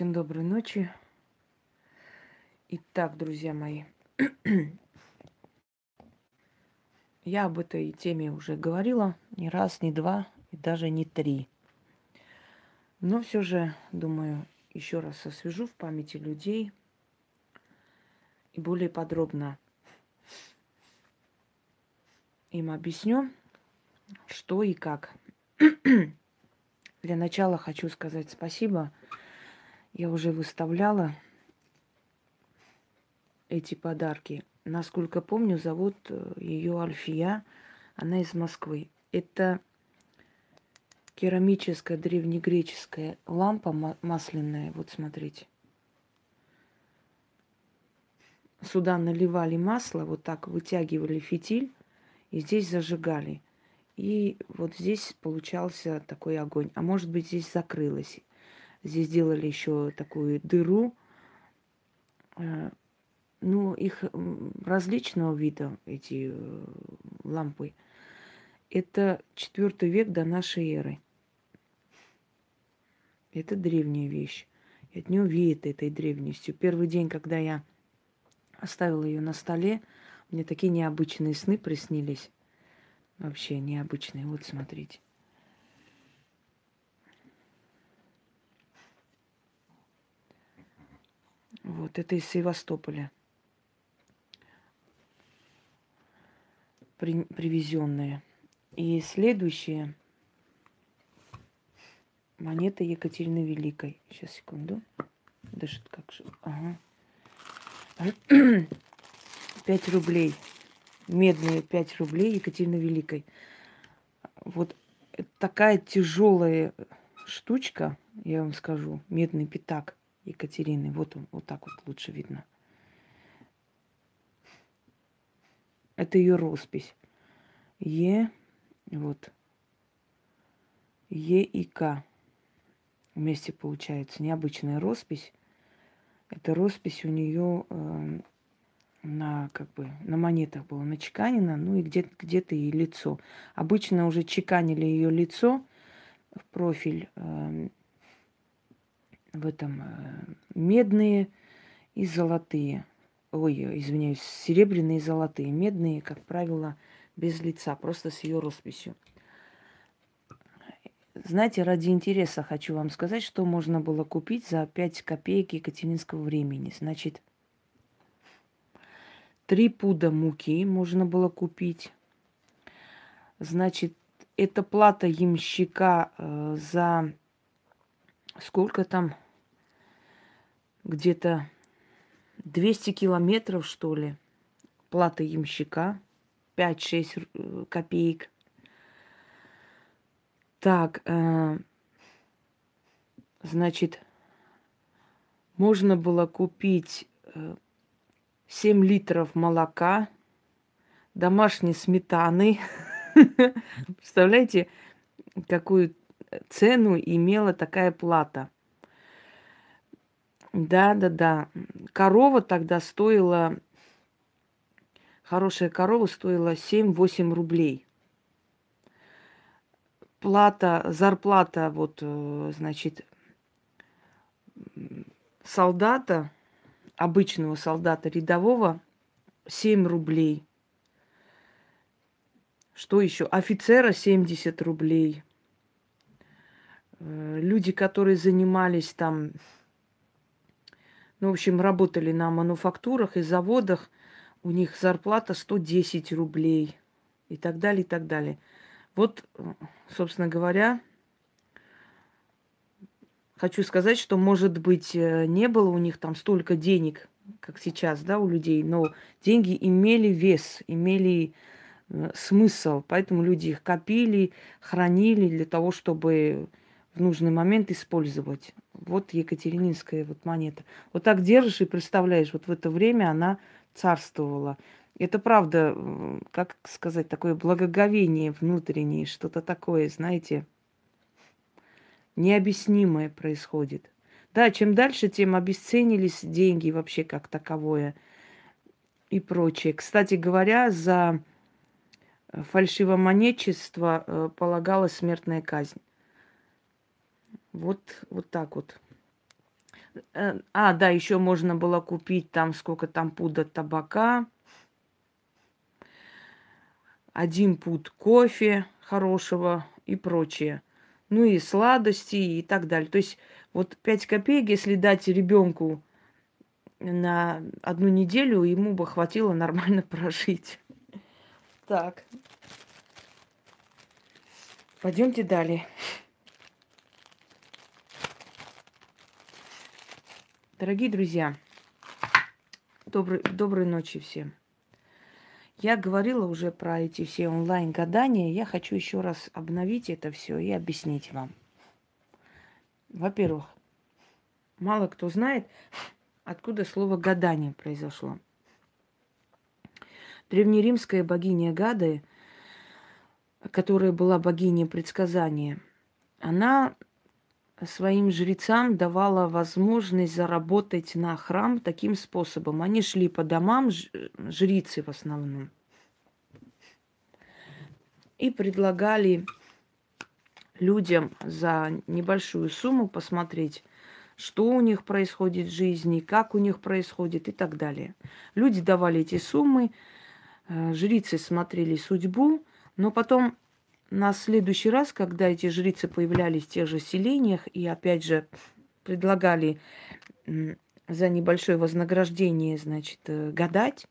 Всем доброй ночи. Итак, друзья мои, я об этой теме уже говорила не раз, не два и даже не три. Но все же, думаю, еще раз освежу в памяти людей и более подробно им объясню, что и как. Для начала хочу сказать спасибо. Я уже выставляла эти подарки. Насколько помню, зовут э, ее Альфия. Она из Москвы. Это керамическая древнегреческая лампа масляная. Вот смотрите. Сюда наливали масло, вот так вытягивали фитиль и здесь зажигали. И вот здесь получался такой огонь. А может быть, здесь закрылось. Здесь сделали еще такую дыру. Э, ну, их различного вида, эти э, лампы. Это четвертый век до нашей эры. Это древняя вещь. И от нее веет этой древностью. Первый день, когда я оставила ее на столе, мне такие необычные сны приснились. Вообще необычные. Вот смотрите. Вот это из Севастополя. При, привезенные. И следующее монета Екатерины Великой. Сейчас, секунду. Даже как же. Ага. Пять рублей медные 5 рублей Екатерины Великой. Вот такая тяжелая штучка, я вам скажу, медный пятак Екатерины. Вот он, вот так вот лучше видно. Это ее роспись. Е, вот, Е и К. Вместе получается необычная роспись. Эта роспись у нее э, на как бы на монетах было начеканено, ну и где-то где и лицо. Обычно уже чеканили ее лицо в профиль э, в этом э, медные и золотые. Ой, извиняюсь, серебряные и золотые. Медные, как правило, без лица, просто с ее росписью. Знаете, ради интереса хочу вам сказать, что можно было купить за 5 копеек екатеринского времени. Значит, Три пуда муки можно было купить. Значит, это плата ямщика э, за сколько там? Где-то 200 километров, что ли. Плата ямщика. 5-6 э, копеек. Так, э, значит, можно было купить э, 7 литров молока, домашней сметаны. Представляете, какую цену имела такая плата? Да, да, да. Корова тогда стоила, хорошая корова стоила 7-8 рублей. Плата, зарплата, вот, э, значит, солдата обычного солдата рядового 7 рублей. Что еще? Офицера 70 рублей. Э, люди, которые занимались там, ну, в общем, работали на мануфактурах и заводах, у них зарплата 110 рублей и так далее, и так далее. Вот, собственно говоря, Хочу сказать, что, может быть, э, не было у них там столько денег, как сейчас, да, у людей, но деньги имели вес, имели э, смысл, поэтому люди их копили, хранили для того, чтобы в нужный момент использовать. Вот Екатерининская вот монета. Вот так держишь и представляешь, вот в это время она царствовала. Это правда, как сказать, такое благоговение внутреннее, что-то такое, знаете, необъяснимое происходит. Да, чем дальше, тем обесценились деньги вообще как таковое и прочее. Кстати говоря, за фальшивомонечество э, полагалась смертная казнь. Вот, вот так вот. Э, а, да, еще можно было купить там сколько там пуда табака, один пуд кофе хорошего и прочее. Ну и сладости и так далее. То есть вот 5 копеек, если дать ребенку на одну неделю, ему бы хватило нормально прожить. Так. Пойдемте далее. Дорогие друзья, добрый, доброй ночи всем. Я говорила уже про эти все онлайн-гадания. Я хочу еще раз обновить это все и объяснить вам. Во-первых, мало кто знает, откуда слово гадание произошло. Древнеримская богиня Гады, которая была богиней предсказания, она своим жрецам давала возможность заработать на храм таким способом. Они шли по домам, жрицы в основном, и предлагали людям за небольшую сумму посмотреть, что у них происходит в жизни, как у них происходит и так далее. Люди давали эти суммы, э, жрицы смотрели судьбу, но потом на следующий раз, когда эти жрицы появлялись в тех же селениях и опять же предлагали за небольшое вознаграждение, значит, э, гадать,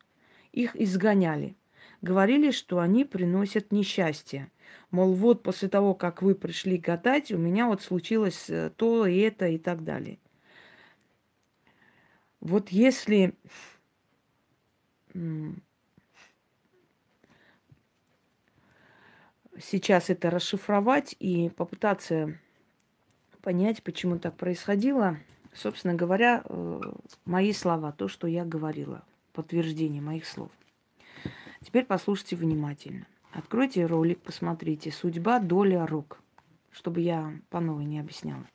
их изгоняли. Говорили, что они приносят несчастье. Мол, вот после того, как вы пришли гадать, у меня вот случилось э, то и это и так далее. Вот если сейчас это расшифровать и попытаться понять, почему так происходило. Собственно говоря, э, мои слова, то, что я говорила, подтверждение моих слов. Теперь послушайте внимательно. Откройте ролик, посмотрите. Судьба, доля, рук. Чтобы я по новой не объясняла.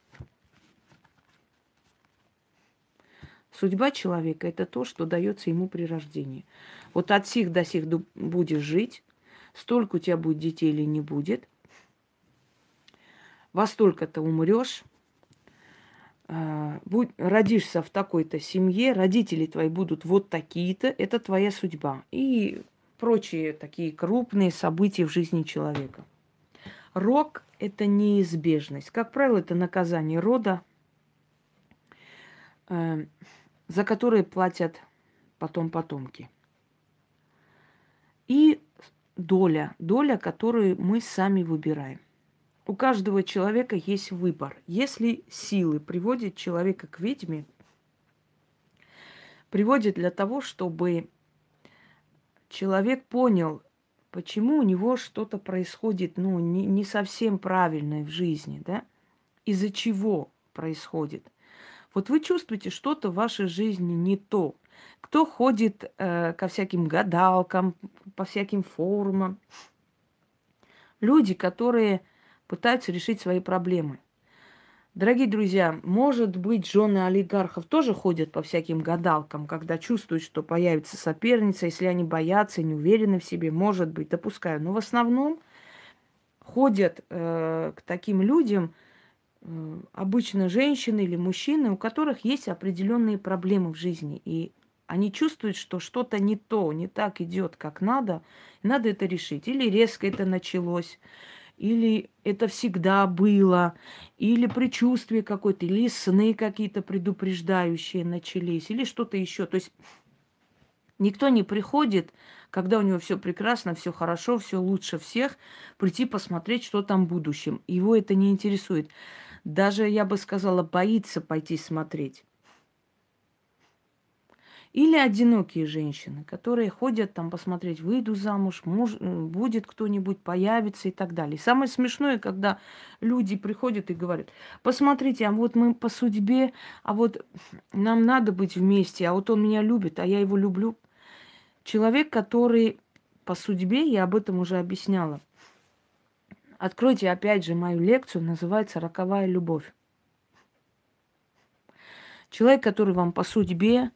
Судьба человека – это то, что дается ему при рождении. Вот от сих до сих будешь жить, столько у тебя будет детей или не будет, во столько-то умрешь, а, будь, родишься в такой-то семье, родители твои будут вот такие-то, это твоя судьба. И прочие такие крупные события в жизни человека. Рок – это неизбежность. Как правило, это наказание рода, э, за которое платят потом потомки. И доля, доля, которую мы сами выбираем. У каждого человека есть выбор. Если силы приводят человека к ведьме, приводят для того, чтобы человек понял, почему у него что-то происходит, ну, не, не совсем правильное в жизни, да? Из-за чего происходит. Вот вы чувствуете, что-то в вашей жизни не то. Кто ходит э, ко всяким гадалкам, по всяким форумам. Люди, которые пытаются решить свои проблемы. Дорогие друзья, может быть, жены олигархов тоже ходят по всяким гадалкам, когда чувствуют, что появится соперница, если они боятся, не уверены в себе, может быть, допускаю. Но в основном ходят э, к таким людям э, обычно женщины или мужчины, у которых есть определенные проблемы в жизни. И они чувствуют, что что-то не то, не так идет, как надо, надо это решить. Или резко это началось, или это всегда было, или предчувствие какое-то, или сны какие-то предупреждающие начались, или что-то еще. То есть никто не приходит, когда у него все прекрасно, все хорошо, все лучше всех, прийти посмотреть, что там в будущем. Его это не интересует. Даже, я бы сказала, боится пойти смотреть. Или одинокие женщины, которые ходят там посмотреть, выйду замуж, муж, э, будет кто-нибудь, появится и так далее. самое смешное, когда люди приходят и говорят, посмотрите, а вот мы по судьбе, а вот нам надо быть вместе, а вот он меня любит, а я его люблю. Человек, который по судьбе, я об этом уже объясняла. Откройте опять же мою лекцию, называется «Роковая любовь». Человек, который вам по судьбе,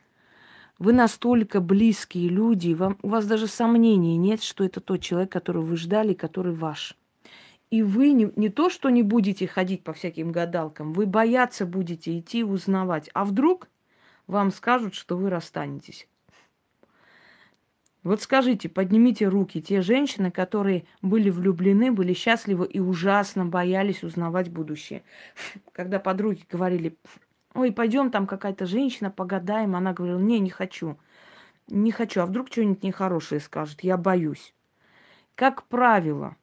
вы настолько близкие люди, вам, у вас даже сомнений нет, что это тот человек, которого вы ждали, который ваш. И вы не, не то, что не будете ходить по всяким гадалкам, вы бояться будете идти узнавать. А вдруг вам скажут, что вы расстанетесь. Вот скажите, поднимите руки те женщины, которые были влюблены, были счастливы и ужасно боялись узнавать будущее. Когда подруги говорили, ой, пойдем, там какая-то женщина, погадаем, она говорила, не, не хочу, не хочу, а вдруг что-нибудь нехорошее скажет, я боюсь. Как правило,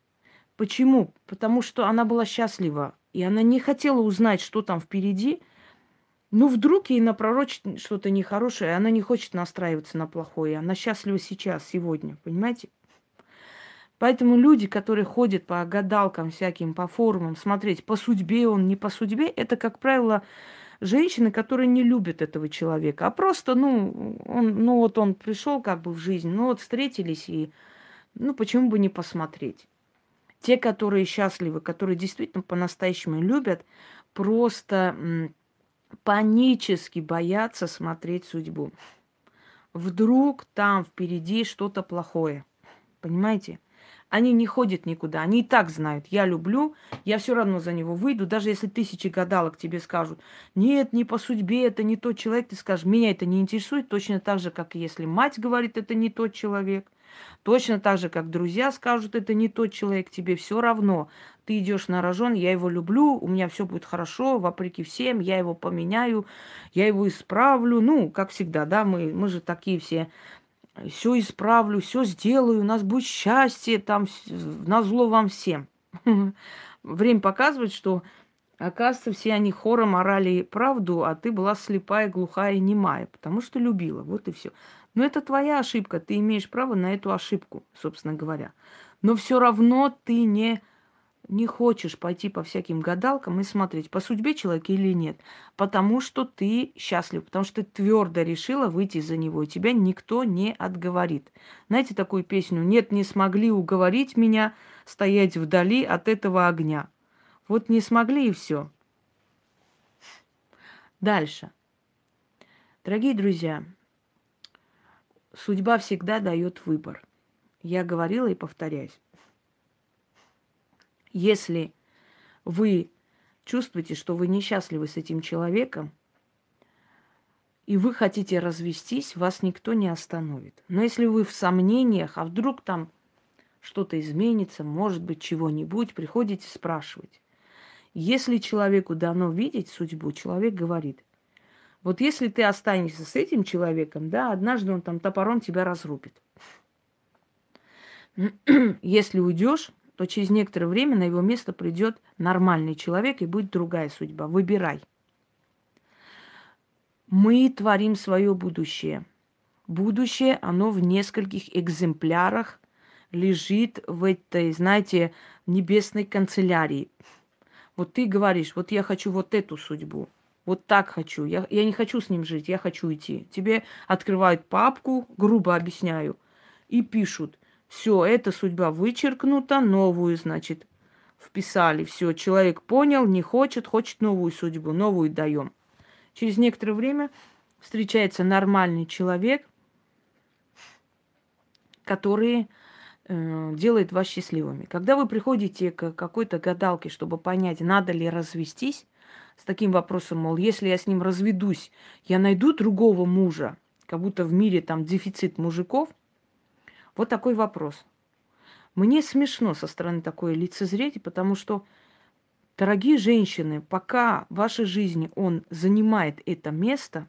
почему? Потому что она была счастлива, и она не хотела узнать, что там впереди – ну, вдруг ей напророчит что-то нехорошее, она не хочет настраиваться на плохое. Она счастлива сейчас, сегодня, понимаете? Поэтому люди, которые ходят по гадалкам всяким, по форумам, смотреть, по судьбе он, не по судьбе, это, как правило, женщины, которые не любят этого человека, а просто, ну, он, ну вот он пришел как бы в жизнь, ну вот встретились и, ну почему бы не посмотреть. Те, которые счастливы, которые действительно по-настоящему любят, просто панически боятся смотреть судьбу. Вдруг там впереди что-то плохое. Понимаете? Они не ходят никуда. Они и так знают, я люблю, я все равно за него выйду. Даже если тысячи гадалок тебе скажут, нет, не по судьбе, это не тот человек, ты скажешь, меня это не интересует. Точно так же, как если мать говорит, это не тот человек. Точно так же, как друзья скажут, это не тот человек, тебе все равно. Ты идешь на рожон, я его люблю, у меня все будет хорошо, вопреки всем, я его поменяю, я его исправлю. Ну, как всегда, да, мы, мы же такие все все исправлю, все сделаю, у нас будет счастье, там, на зло вам всем. Время показывает, что, оказывается, все они хором орали правду, а ты была слепая, глухая и немая, потому что любила. Вот и все. Но это твоя ошибка, ты имеешь право на эту ошибку, собственно говоря. Но все равно ты не, не хочешь пойти по всяким гадалкам и смотреть, по судьбе человека или нет. Потому что ты счастлив, потому что ты твердо решила выйти за него, и тебя никто не отговорит. Знаете такую песню «Нет, не смогли уговорить меня стоять вдали от этого огня». Вот не смогли и все. Дальше. Дорогие друзья, судьба всегда дает выбор. Я говорила и повторяюсь. Если вы чувствуете, что вы несчастливы с этим человеком, и вы хотите развестись, вас никто не остановит. Но если вы в сомнениях, а вдруг там что-то изменится, может быть, чего-нибудь, приходите спрашивать. Если человеку дано видеть судьбу, человек говорит, вот если ты останешься с этим человеком, да, однажды он там топором тебя разрубит. Если уйдешь, то через некоторое время на его место придет нормальный человек и будет другая судьба. Выбирай. Мы творим свое будущее. Будущее, оно в нескольких экземплярах лежит в этой, знаете, небесной канцелярии. Вот ты говоришь, вот я хочу вот эту судьбу. Вот так хочу. Я, я не хочу с ним жить, я хочу идти. Тебе открывают папку, грубо объясняю, и пишут. Все, эта судьба вычеркнута, новую, значит, вписали. Все, человек понял, не хочет, хочет новую судьбу, новую даем. Через некоторое время встречается нормальный человек, который э, делает вас счастливыми. Когда вы приходите к какой-то гадалке, чтобы понять, надо ли развестись, с таким вопросом, мол, если я с ним разведусь, я найду другого мужа, как будто в мире там дефицит мужиков. Вот такой вопрос. Мне смешно со стороны такое лицезреть, потому что, дорогие женщины, пока в вашей жизни он занимает это место,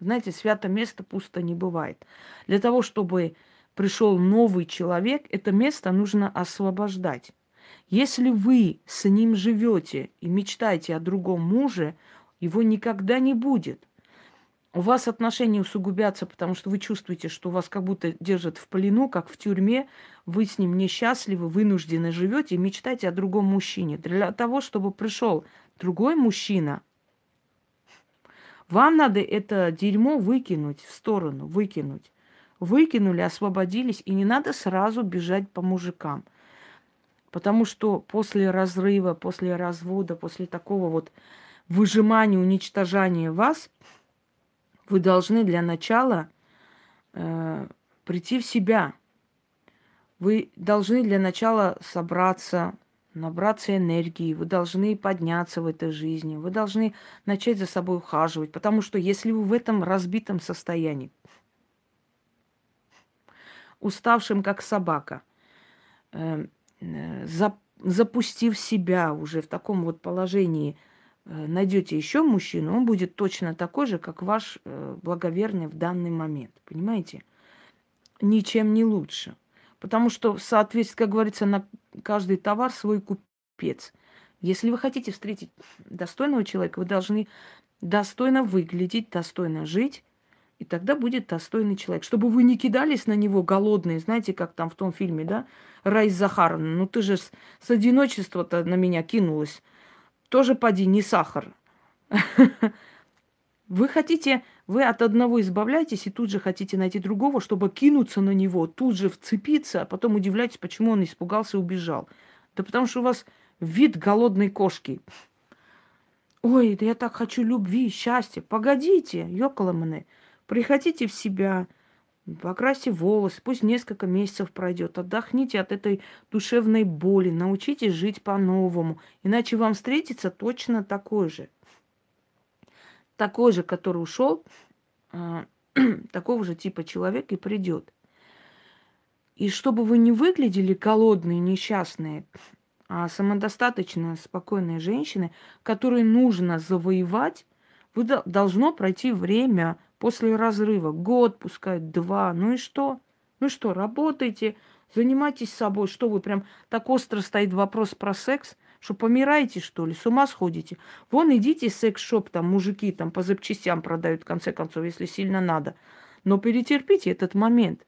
знаете, свято место пусто не бывает. Для того, чтобы пришел новый человек, это место нужно освобождать. Если вы с ним живете и мечтаете о другом муже, его никогда не будет. У вас отношения усугубятся, потому что вы чувствуете, что вас как будто держат в плену, как в тюрьме, вы с ним несчастливы, вынуждены живете и мечтаете о другом мужчине. Для того, чтобы пришел другой мужчина, вам надо это дерьмо выкинуть в сторону, выкинуть. Выкинули, освободились, и не надо сразу бежать по мужикам – Потому что после разрыва, после развода, после такого вот выжимания, уничтожания вас, вы должны для начала э, прийти в себя. Вы должны для начала собраться, набраться энергии, вы должны подняться в этой жизни, вы должны начать за собой ухаживать, потому что если вы в этом разбитом состоянии, уставшим как собака, э, э, за, запустив себя уже в таком вот положении, найдете еще мужчину, он будет точно такой же, как ваш э, благоверный в данный момент. Понимаете? Ничем не лучше. Потому что, соответственно, как говорится, на каждый товар свой купец. Если вы хотите встретить достойного человека, вы должны достойно выглядеть, достойно жить, и тогда будет достойный человек. Чтобы вы не кидались на него голодные, знаете, как там в том фильме, да? Райс Захаровна, ну ты же с, с одиночества-то на меня кинулась. Тоже поди, не сахар. Вы хотите, вы от одного избавляетесь и тут же хотите найти другого, чтобы кинуться на него, тут же вцепиться, а потом удивляетесь, почему он испугался и убежал. Да потому что у вас вид голодной кошки. Ой, да я так хочу любви, счастья. Погодите, ёкаламаны. Приходите в себя, покрасьте волосы, пусть несколько месяцев пройдет, отдохните от этой душевной боли, научитесь жить по-новому, иначе вам встретится точно такой же. Такой же, который ушел, э, такого же типа человек и придет. И чтобы вы не выглядели голодные, несчастные, а самодостаточно спокойные женщины, которые нужно завоевать, вы должно пройти время, после разрыва, год, пускай два, ну и что? Ну и что, работайте, занимайтесь собой, что вы прям так остро стоит вопрос про секс, что помираете, что ли, с ума сходите? Вон идите секс-шоп, там мужики там по запчастям продают, в конце концов, если сильно надо. Но перетерпите этот момент.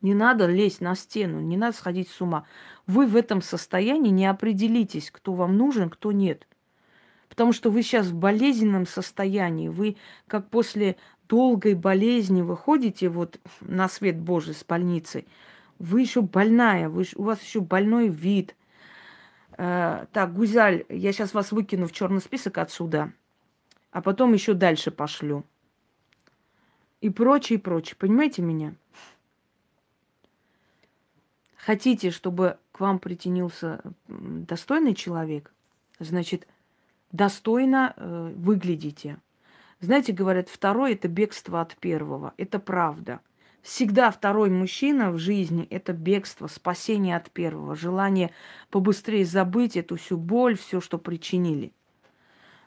Не надо лезть на стену, не надо сходить с ума. Вы в этом состоянии не определитесь, кто вам нужен, кто нет. Потому что вы сейчас в болезненном состоянии. Вы как после долгой болезни выходите вот на свет Божий с больницы. Вы еще больная, вы, у вас еще больной вид. Э, так, Гузяль, я сейчас вас выкину в черный список отсюда, а потом еще дальше пошлю. И прочее, и прочее. Понимаете меня? Хотите, чтобы к вам притянился достойный человек, значит, достойно э, выглядите. Знаете, говорят, второй это бегство от первого. Это правда. Всегда второй мужчина в жизни – это бегство, спасение от первого, желание побыстрее забыть эту всю боль, все, что причинили.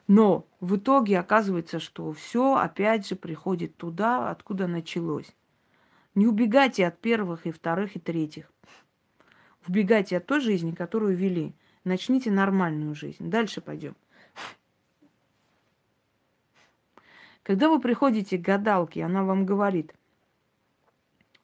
Но в итоге оказывается, что все опять же приходит туда, откуда началось. Не убегайте от первых и вторых и третьих. Убегайте от той жизни, которую вели. Начните нормальную жизнь. Дальше пойдем. Когда вы приходите к гадалке, она вам говорит,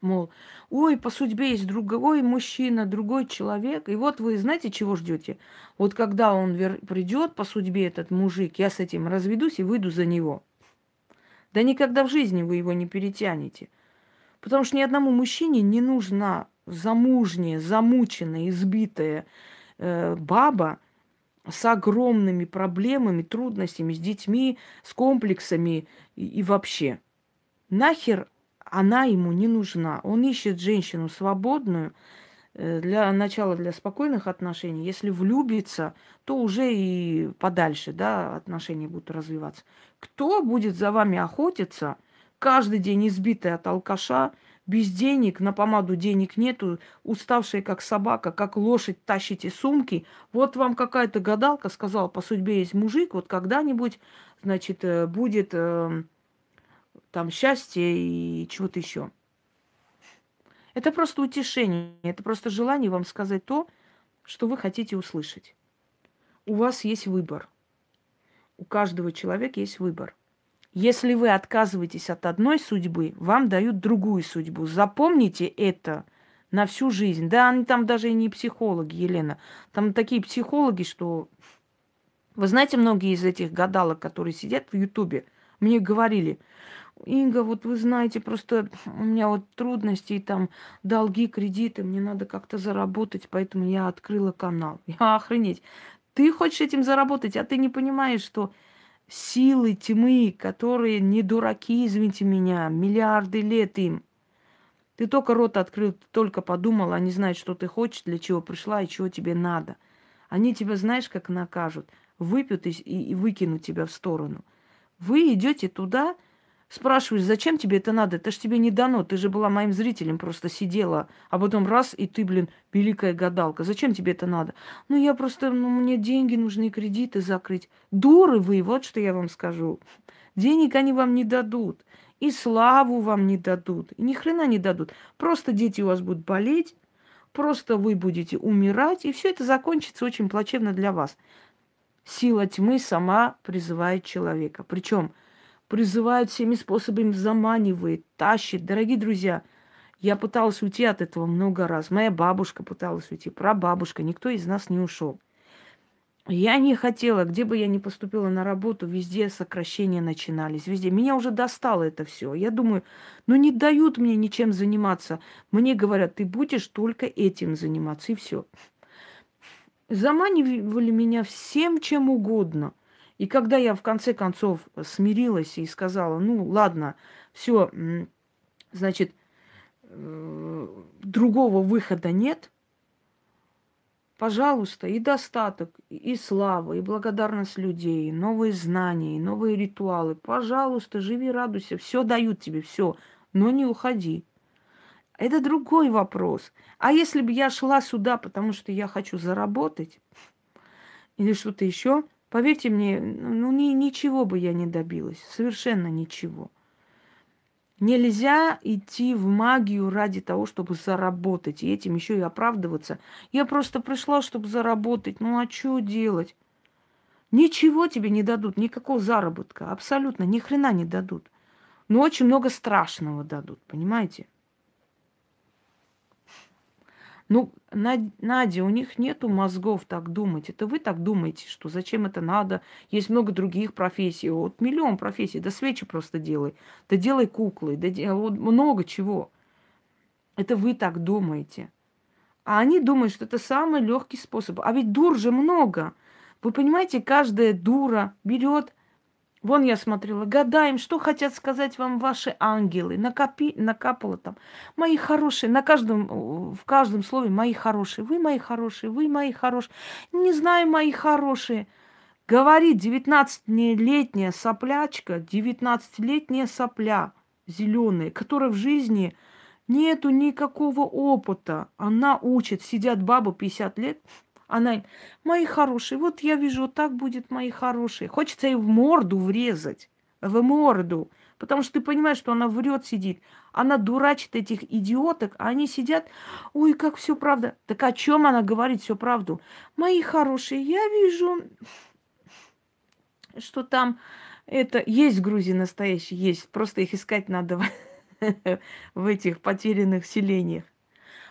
мол, ой, по судьбе есть другой мужчина, другой человек. И вот вы знаете, чего ждете? Вот когда он вер- придет по судьбе, этот мужик, я с этим разведусь и выйду за него. Да никогда в жизни вы его не перетянете. Потому что ни одному мужчине не нужна замужняя, замученная, избитая э, баба, с огромными проблемами, трудностями, с детьми, с комплексами и, и вообще. Нахер она ему не нужна. Он ищет женщину свободную, э, для начала для спокойных отношений. Если влюбится, то уже и подальше, да, отношения будут развиваться. Кто будет за вами охотиться, каждый день избитый от алкаша, без денег, на помаду денег нету, уставшие как собака, как лошадь, тащите сумки. Вот вам какая-то гадалка сказала, по судьбе есть мужик, вот когда-нибудь, значит, э, будет э, там счастье и чего-то еще. Это просто утешение, это просто желание вам сказать то, что вы хотите услышать. У вас есть выбор. У каждого человека есть выбор. Если вы отказываетесь от одной судьбы, вам дают другую судьбу. Запомните это на всю жизнь. Да, они там даже и не психологи, Елена. Там такие психологи, что... Вы знаете, многие из этих гадалок, которые сидят в Ютубе, мне говорили, Инга, вот вы знаете, просто у меня вот трудности, там долги, кредиты, мне надо как-то заработать, поэтому я открыла канал. Я охренеть. Ты хочешь этим заработать, а ты не понимаешь, что силы тьмы, которые не дураки, извините меня, миллиарды лет им. Ты только рот открыл, только подумал, они знают, что ты хочешь, для чего пришла и чего тебе надо. Они тебя, знаешь, как накажут. Выпьют и, и выкинут тебя в сторону. Вы идете туда, спрашиваешь, зачем тебе это надо? Это ж тебе не дано. Ты же была моим зрителем, просто сидела. А потом раз, и ты, блин, великая гадалка. Зачем тебе это надо? Ну, я просто, ну, мне деньги нужны, кредиты закрыть. Дуры вы, вот что я вам скажу. Денег они вам не дадут. И славу вам не дадут. И ни хрена не дадут. Просто дети у вас будут болеть. Просто вы будете умирать. И все это закончится очень плачевно для вас. Сила тьмы сама призывает человека. Причем призывает всеми способами, заманивает, тащит. Дорогие друзья, я пыталась уйти от этого много раз. Моя бабушка пыталась уйти, прабабушка. Никто из нас не ушел. Я не хотела, где бы я ни поступила на работу, везде сокращения начинались, везде. Меня уже достало это все. Я думаю, ну не дают мне ничем заниматься. Мне говорят, ты будешь только этим заниматься, и все. Заманивали меня всем, чем угодно. И когда я в конце концов смирилась и сказала, ну ладно, все, значит, э, другого выхода нет – Пожалуйста, и достаток, и слава, и благодарность людей, и новые знания, и новые ритуалы. Пожалуйста, живи, радуйся. Все дают тебе, все. Но не уходи. Это другой вопрос. А если бы я шла сюда, потому что я хочу заработать, или что-то еще, поверьте мне, ну ни, ничего бы я не добилась. Совершенно ничего. Нельзя идти в магию ради того, чтобы заработать, и этим еще и оправдываться. Я просто пришла, чтобы заработать. Ну а что делать? Ничего тебе не дадут, никакого заработка, абсолютно, ни хрена не дадут. Но очень много страшного дадут, понимаете? Ну, Надя, у них нету мозгов так думать. Это вы так думаете, что зачем это надо? Есть много других профессий. Вот миллион профессий. Да свечи просто делай. Да делай куклы. Да вот много чего. Это вы так думаете. А они думают, что это самый легкий способ. А ведь дур же много. Вы понимаете, каждая дура берет Вон я смотрела, гадаем, что хотят сказать вам ваши ангелы. Накопи, накапало там. Мои хорошие, на каждом, в каждом слове мои хорошие. Вы мои хорошие, вы мои хорошие. Не знаю, мои хорошие. Говорит 19-летняя соплячка, 19-летняя сопля зеленая, которая в жизни нету никакого опыта. Она учит, сидят бабы 50 лет, она, мои хорошие, вот я вижу, так будет, мои хорошие. Хочется ей в морду врезать, в морду. Потому что ты понимаешь, что она врет, сидит. Она дурачит этих идиоток, а они сидят, ой, как все правда. Так о чем она говорит всю правду? Мои хорошие, я вижу, что там это есть в Грузии настоящие, есть. Просто их искать надо в этих потерянных селениях.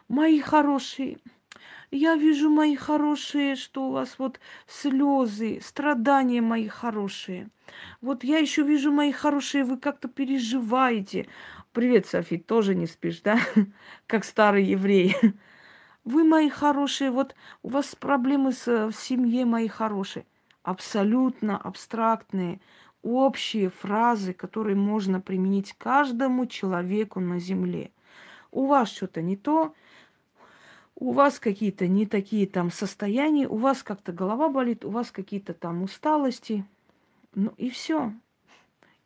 Мои хорошие, я вижу, мои хорошие, что у вас вот слезы, страдания мои хорошие. Вот я еще вижу, мои хорошие, вы как-то переживаете. Привет, Софи, тоже не спишь, да? Как старый еврей. Вы, мои хорошие, вот у вас проблемы с, в семье, мои хорошие. Абсолютно абстрактные, общие фразы, которые можно применить каждому человеку на земле. У вас что-то не то, у вас какие-то не такие там состояния, у вас как-то голова болит, у вас какие-то там усталости. Ну и все.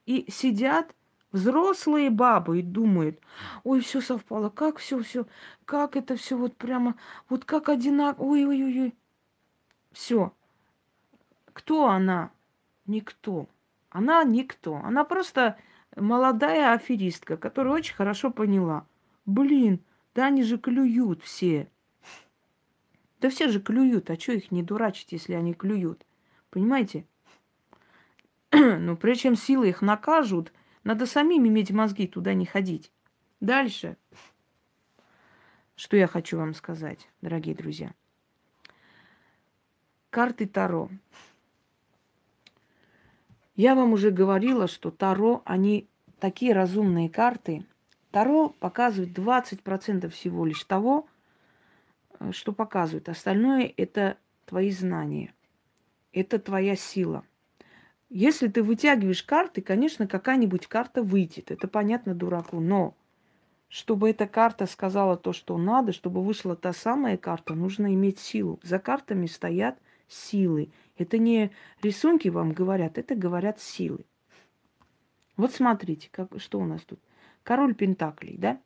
И сидят взрослые бабы и думают, ой, все совпало, как все, все, как это все вот прямо, вот как одинаково, ой-ой-ой. Все. Кто она? Никто. Она никто. Она просто молодая аферистка, которая очень хорошо поняла. Блин, да они же клюют все. Да все же клюют, а что их не дурачить, если они клюют? Понимаете? Но прежде чем силы их накажут, надо самим иметь мозги туда не ходить. Дальше. Что я хочу вам сказать, дорогие друзья. Карты Таро. Я вам уже говорила, что Таро, они такие разумные карты. Таро показывает 20% всего лишь того, что показывает. Остальное это твои знания. Это твоя сила. Если ты вытягиваешь карты, конечно, какая-нибудь карта выйдет. Это понятно дураку. Но чтобы эта карта сказала то, что надо, чтобы вышла та самая карта, нужно иметь силу. За картами стоят силы. Это не рисунки вам говорят, это говорят силы. Вот смотрите, как, что у нас тут. Король Пентаклей, да?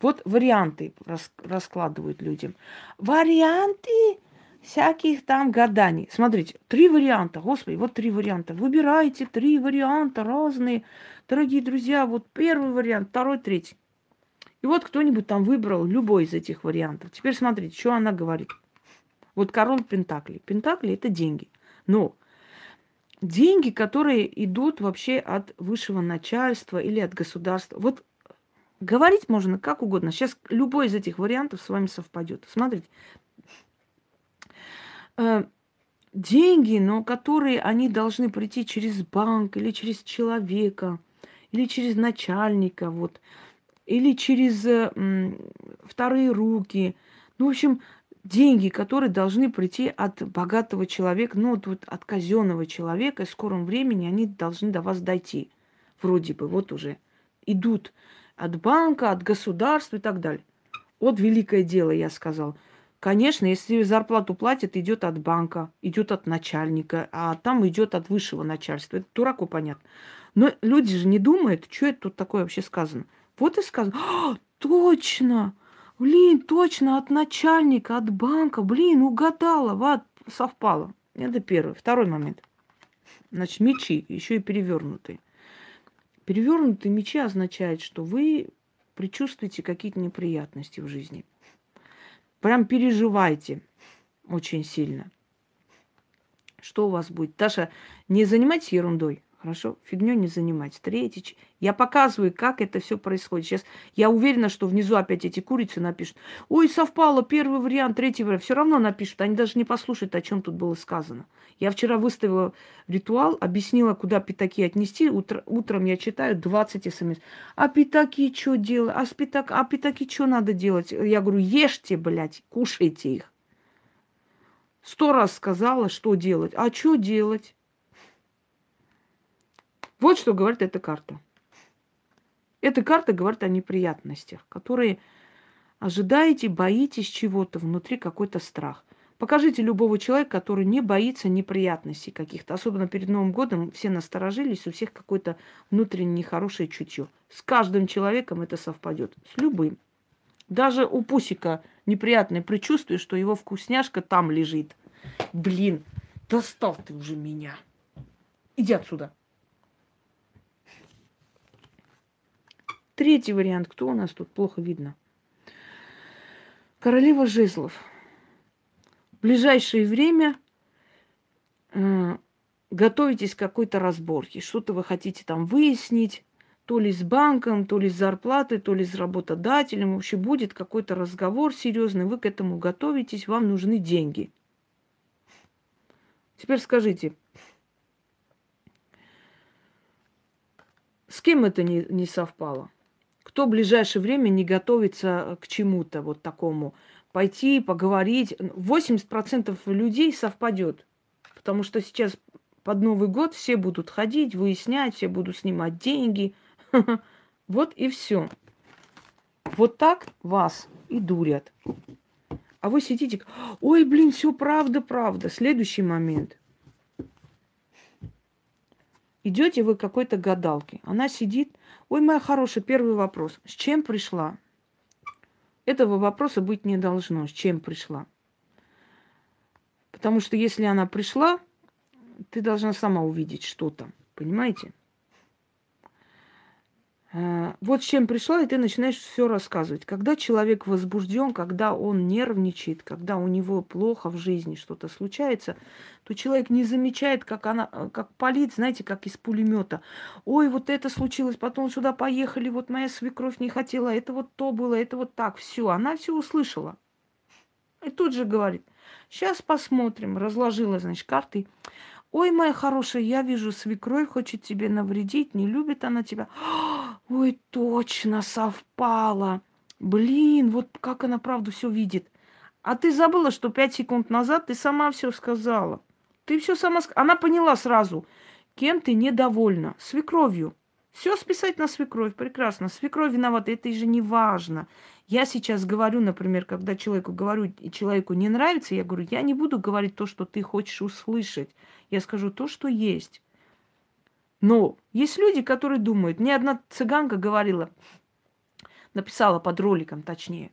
Вот варианты рас, раскладывают людям. Варианты всяких там гаданий. Смотрите, три варианта. Господи, вот три варианта. Выбирайте три варианта разные. Дорогие друзья, вот первый вариант, второй, третий. И вот кто-нибудь там выбрал любой из этих вариантов. Теперь смотрите, что она говорит. Вот король Пентакли. Пентакли – это деньги. Но деньги, которые идут вообще от высшего начальства или от государства. Вот говорить можно как угодно. Сейчас любой из этих вариантов с вами совпадет. Смотрите. Э, деньги, но которые они должны прийти через банк или через человека, или через начальника, вот, или через э, вторые руки. Ну, в общем, деньги, которые должны прийти от богатого человека, ну вот, вот от казенного человека, и в скором времени они должны до вас дойти. Вроде бы, вот уже идут от банка, от государства и так далее. Вот великое дело, я сказал. Конечно, если зарплату платят, идет от банка, идет от начальника, а там идет от высшего начальства. Это дураку понятно. Но люди же не думают, что это тут такое вообще сказано. Вот и сказано. А, точно! Блин, точно, от начальника, от банка. Блин, угадала, вот, совпало. Это первый. Второй момент. Значит, мечи, еще и перевернутые. Перевернутые мечи означают, что вы предчувствуете какие-то неприятности в жизни. Прям переживайте очень сильно. Что у вас будет? Таша, не занимайтесь ерундой. Хорошо, фигню не занимать. Третий. Я показываю, как это все происходит. Сейчас я уверена, что внизу опять эти курицы напишут. Ой, совпало, первый вариант, третий вариант. Все равно напишут. Они даже не послушают, о чем тут было сказано. Я вчера выставила ритуал, объяснила, куда пятаки отнести. Утро, утром я читаю 20 смс. А пятаки что делать? А, пятак, а пятаки что надо делать? Я говорю, ешьте, блядь, кушайте их. Сто раз сказала, что делать. А что делать? Вот что говорит эта карта. Эта карта говорит о неприятностях, которые ожидаете, боитесь чего-то, внутри какой-то страх. Покажите любого человека, который не боится неприятностей каких-то. Особенно перед Новым годом все насторожились, у всех какое-то внутреннее нехорошее чутье. С каждым человеком это совпадет. С любым. Даже у Пусика неприятное предчувствие, что его вкусняшка там лежит. Блин, достал ты уже меня. Иди отсюда. Третий вариант. Кто у нас тут? Плохо видно. Королева жезлов. В ближайшее время э, готовитесь к какой-то разборке. Что-то вы хотите там выяснить. То ли с банком, то ли с зарплатой, то ли с работодателем. Вообще будет какой-то разговор серьезный. Вы к этому готовитесь. Вам нужны деньги. Теперь скажите, с кем это не, не совпало? Кто в ближайшее время не готовится к чему-то вот такому? Пойти, поговорить. 80% людей совпадет. Потому что сейчас под Новый год все будут ходить, выяснять, все будут снимать деньги. Вот и все. Вот так вас и дурят. А вы сидите, ой, блин, все правда, правда. Следующий момент. Идете вы к какой-то гадалке. Она сидит, Ой, моя хорошая, первый вопрос. С чем пришла? Этого вопроса быть не должно. С чем пришла? Потому что если она пришла, ты должна сама увидеть что-то. Понимаете? Э, вот с чем пришла, и ты начинаешь все рассказывать. Когда человек возбужден, когда он нервничает, когда у него плохо в жизни что-то случается, то человек не замечает, как она, как палит, знаете, как из пулемета. Ой, вот это случилось, потом сюда поехали, вот моя свекровь не хотела, это вот то было, это вот так, все, она все услышала. И тут же говорит, сейчас посмотрим, разложила, значит, карты. Ой, моя хорошая, я вижу, свекровь хочет тебе навредить, не любит она тебя. Ой, точно, совпало. Блин, вот как она правду все видит. А ты забыла, что пять секунд назад ты сама все сказала. Ты все сама сказала. Она поняла сразу, кем ты недовольна. Свекровью. Все списать на свекровь, прекрасно. Свекровь виновата, это же не важно. Я сейчас говорю, например, когда человеку говорю, и человеку не нравится, я говорю, я не буду говорить то, что ты хочешь услышать. Я скажу то, что есть. Но есть люди, которые думают, мне одна цыганка говорила, написала под роликом точнее,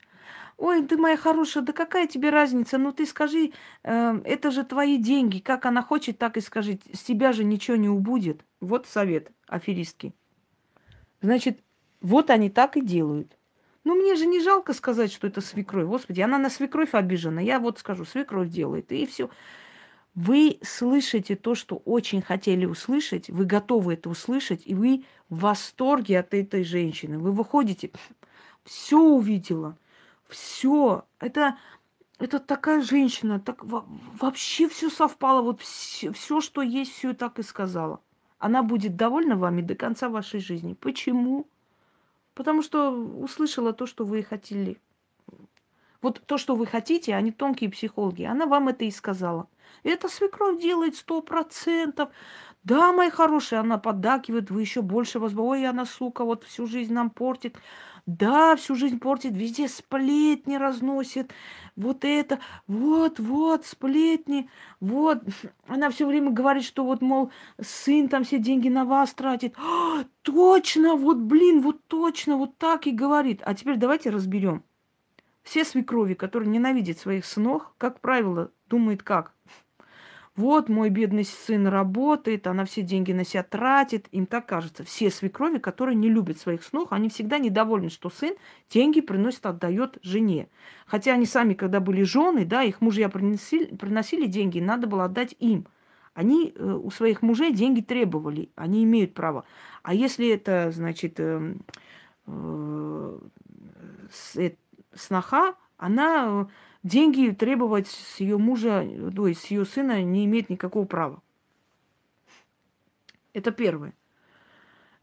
Ой, ты моя хорошая, да какая тебе разница? Ну ты скажи, э, это же твои деньги. Как она хочет, так и скажи. С тебя же ничего не убудет. Вот совет аферистки. Значит, вот они так и делают. Ну, мне же не жалко сказать, что это свекровь. Господи, она на свекровь обижена. Я вот скажу, свекровь делает. И все. Вы слышите то, что очень хотели услышать, вы готовы это услышать, и вы в восторге от этой женщины. Вы выходите, все увидела, все. Это, это такая женщина, так вообще все совпало, вот все, все, что есть, все так и сказала. Она будет довольна вами до конца вашей жизни. Почему? Потому что услышала то, что вы хотели. Вот то, что вы хотите, они тонкие психологи. Она вам это и сказала. Это свекровь делает сто процентов. Да, моя хорошая, она поддакивает, вы еще больше вас... Ой, она, сука, вот всю жизнь нам портит. Да, всю жизнь портит, везде сплетни разносит. Вот это, вот, вот, сплетни, вот. Она все время говорит, что вот, мол, сын там все деньги на вас тратит. А, точно, вот, блин, вот точно, вот так и говорит. А теперь давайте разберем. Все свекрови, которые ненавидят своих сынов, как правило, думают как? вот мой бедный сын работает, она все деньги на себя тратит. Им так кажется. Все свекрови, которые не любят своих снов, они всегда недовольны, что сын деньги приносит, отдает жене. Хотя они сами, когда были жены, да, их мужья приносили, приносили деньги, надо было отдать им. Они э, у своих мужей деньги требовали, они имеют право. А если это, значит, э, э, э, сноха, она деньги требовать с ее мужа, то есть с ее сына не имеет никакого права. Это первое.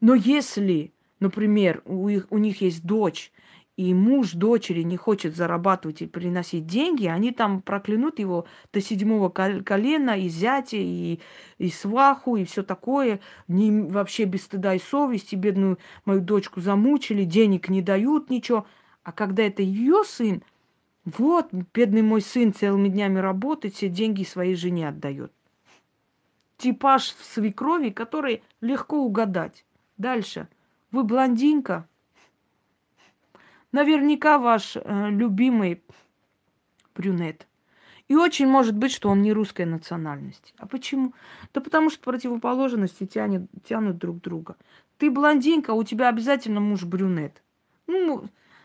Но если, например, у, их, у них есть дочь, и муж дочери не хочет зарабатывать и приносить деньги, они там проклянут его до седьмого колена, и зятя, и, и сваху, и все такое. Не, вообще без стыда и совести бедную мою дочку замучили, денег не дают, ничего. А когда это ее сын, вот, бедный мой сын целыми днями работает, все деньги своей жене отдает. Типаж свекрови, который легко угадать. Дальше. Вы блондинка. Наверняка ваш э, любимый брюнет. И очень может быть, что он не русской национальности. А почему? Да потому что противоположности тянет, тянут друг друга. Ты блондинка, у тебя обязательно муж брюнет. Ну,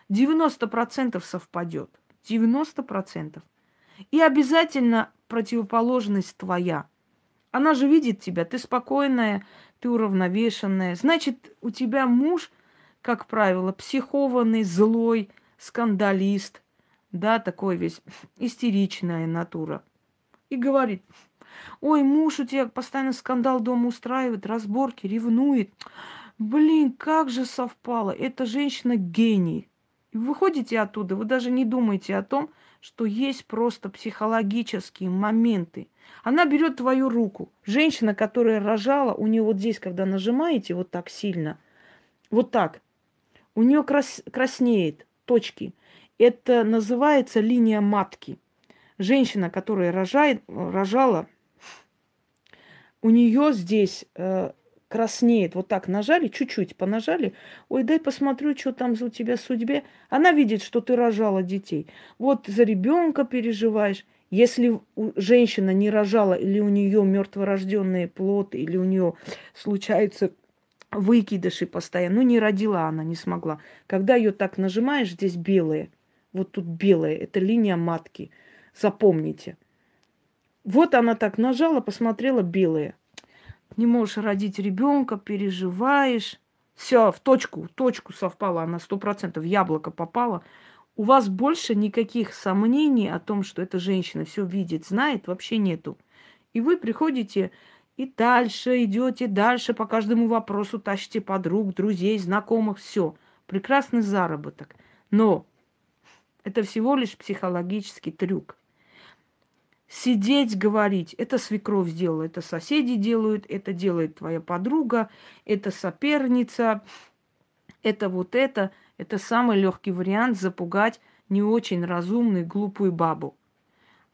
90% совпадет. 90%. И обязательно противоположность твоя. Она же видит тебя, ты спокойная, ты уравновешенная. Значит, у тебя муж, как правило, психованный, злой, скандалист, да, такой весь истеричная натура. И говорит, ой, муж у тебя постоянно скандал дома устраивает, разборки, ревнует. Блин, как же совпало. Эта женщина гений. Выходите оттуда, вы даже не думаете о том, что есть просто психологические моменты. Она берет твою руку. Женщина, которая рожала, у нее вот здесь, когда нажимаете вот так сильно, вот так, у нее крас краснеет точки. Это называется линия матки. Женщина, которая рожает, рожала, у нее здесь э, краснеет, вот так нажали, чуть-чуть понажали, ой, дай посмотрю, что там у тебя судьбе. Она видит, что ты рожала детей. Вот за ребенка переживаешь. Если женщина не рожала, или у нее мертворожденные плоды, или у нее случаются выкидыши постоянно, ну не родила она, не смогла. Когда ее так нажимаешь, здесь белые, вот тут белые, это линия матки. Запомните. Вот она так нажала, посмотрела белые не можешь родить ребенка, переживаешь. Все, в точку, в точку совпала, она сто процентов, яблоко попало. У вас больше никаких сомнений о том, что эта женщина все видит, знает, вообще нету. И вы приходите и дальше идете, дальше по каждому вопросу тащите подруг, друзей, знакомых, все. Прекрасный заработок. Но это всего лишь психологический трюк. Сидеть, говорить, это свекровь сделала, это соседи делают, это делает твоя подруга, это соперница, это вот это, это самый легкий вариант запугать не очень разумную, глупую бабу.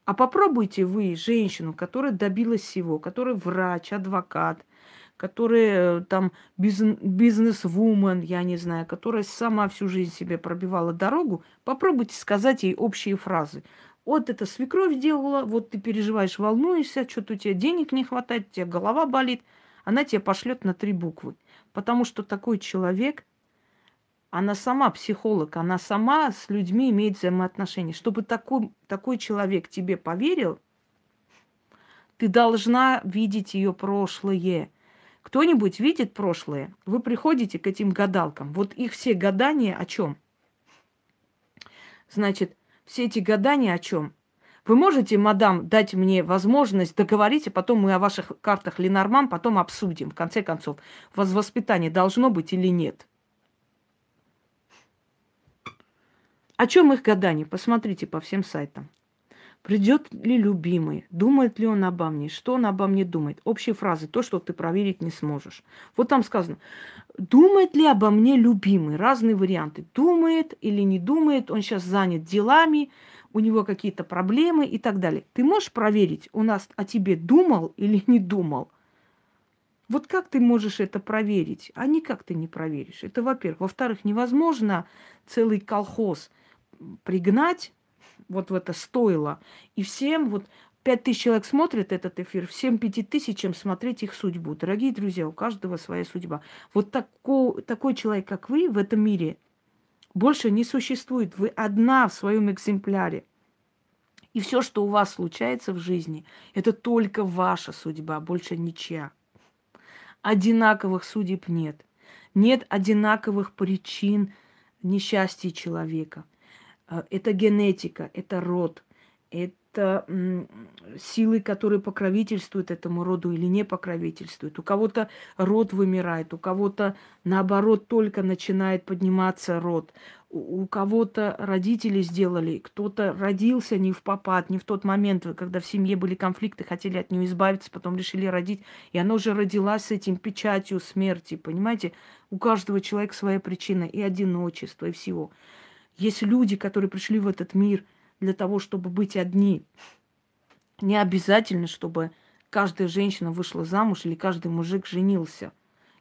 А попробуйте вы женщину, которая добилась всего, которая врач, адвокат, которая э, там бизнес-вумен, я не знаю, которая сама всю жизнь себе пробивала дорогу, попробуйте сказать ей общие фразы. Вот это свекровь делала, вот ты переживаешь, волнуешься, что-то у тебя денег не хватает, у тебя голова болит, она тебя пошлет на три буквы. Потому что такой человек, она сама психолог, она сама с людьми имеет взаимоотношения. Чтобы такой, такой человек тебе поверил, ты должна видеть ее прошлое. Кто-нибудь видит прошлое? Вы приходите к этим гадалкам. Вот их все гадания о чем? Значит, все эти гадания о чем? Вы можете, мадам, дать мне возможность договорить, а потом мы о ваших картах Ленорман потом обсудим. В конце концов, у вас воспитание должно быть или нет? О чем их гадание? Посмотрите по всем сайтам. Придет ли любимый? Думает ли он обо мне? Что он обо мне думает? Общие фразы, то, что ты проверить не сможешь. Вот там сказано, думает ли обо мне любимый? Разные варианты. Думает или не думает, он сейчас занят делами, у него какие-то проблемы и так далее. Ты можешь проверить, у нас о тебе думал или не думал? Вот как ты можешь это проверить? А никак ты не проверишь. Это, во-первых. Во-вторых, невозможно целый колхоз пригнать, вот в это стоило. И всем вот пять тысяч человек смотрят этот эфир, всем пяти тысячам смотреть их судьбу. Дорогие друзья, у каждого своя судьба. Вот такой, такой человек, как вы, в этом мире больше не существует. Вы одна в своем экземпляре. И все, что у вас случается в жизни, это только ваша судьба, больше ничья. Одинаковых судеб нет. Нет одинаковых причин несчастья человека – это генетика, это род, это силы, которые покровительствуют этому роду или не покровительствуют. У кого-то род вымирает, у кого-то наоборот только начинает подниматься род. У кого-то родители сделали, кто-то родился не в попад, не в тот момент, когда в семье были конфликты, хотели от нее избавиться, потом решили родить, и она уже родилась с этим печатью смерти, понимаете? У каждого человека своя причина и одиночество, и всего. Есть люди, которые пришли в этот мир для того, чтобы быть одни. Не обязательно, чтобы каждая женщина вышла замуж или каждый мужик женился.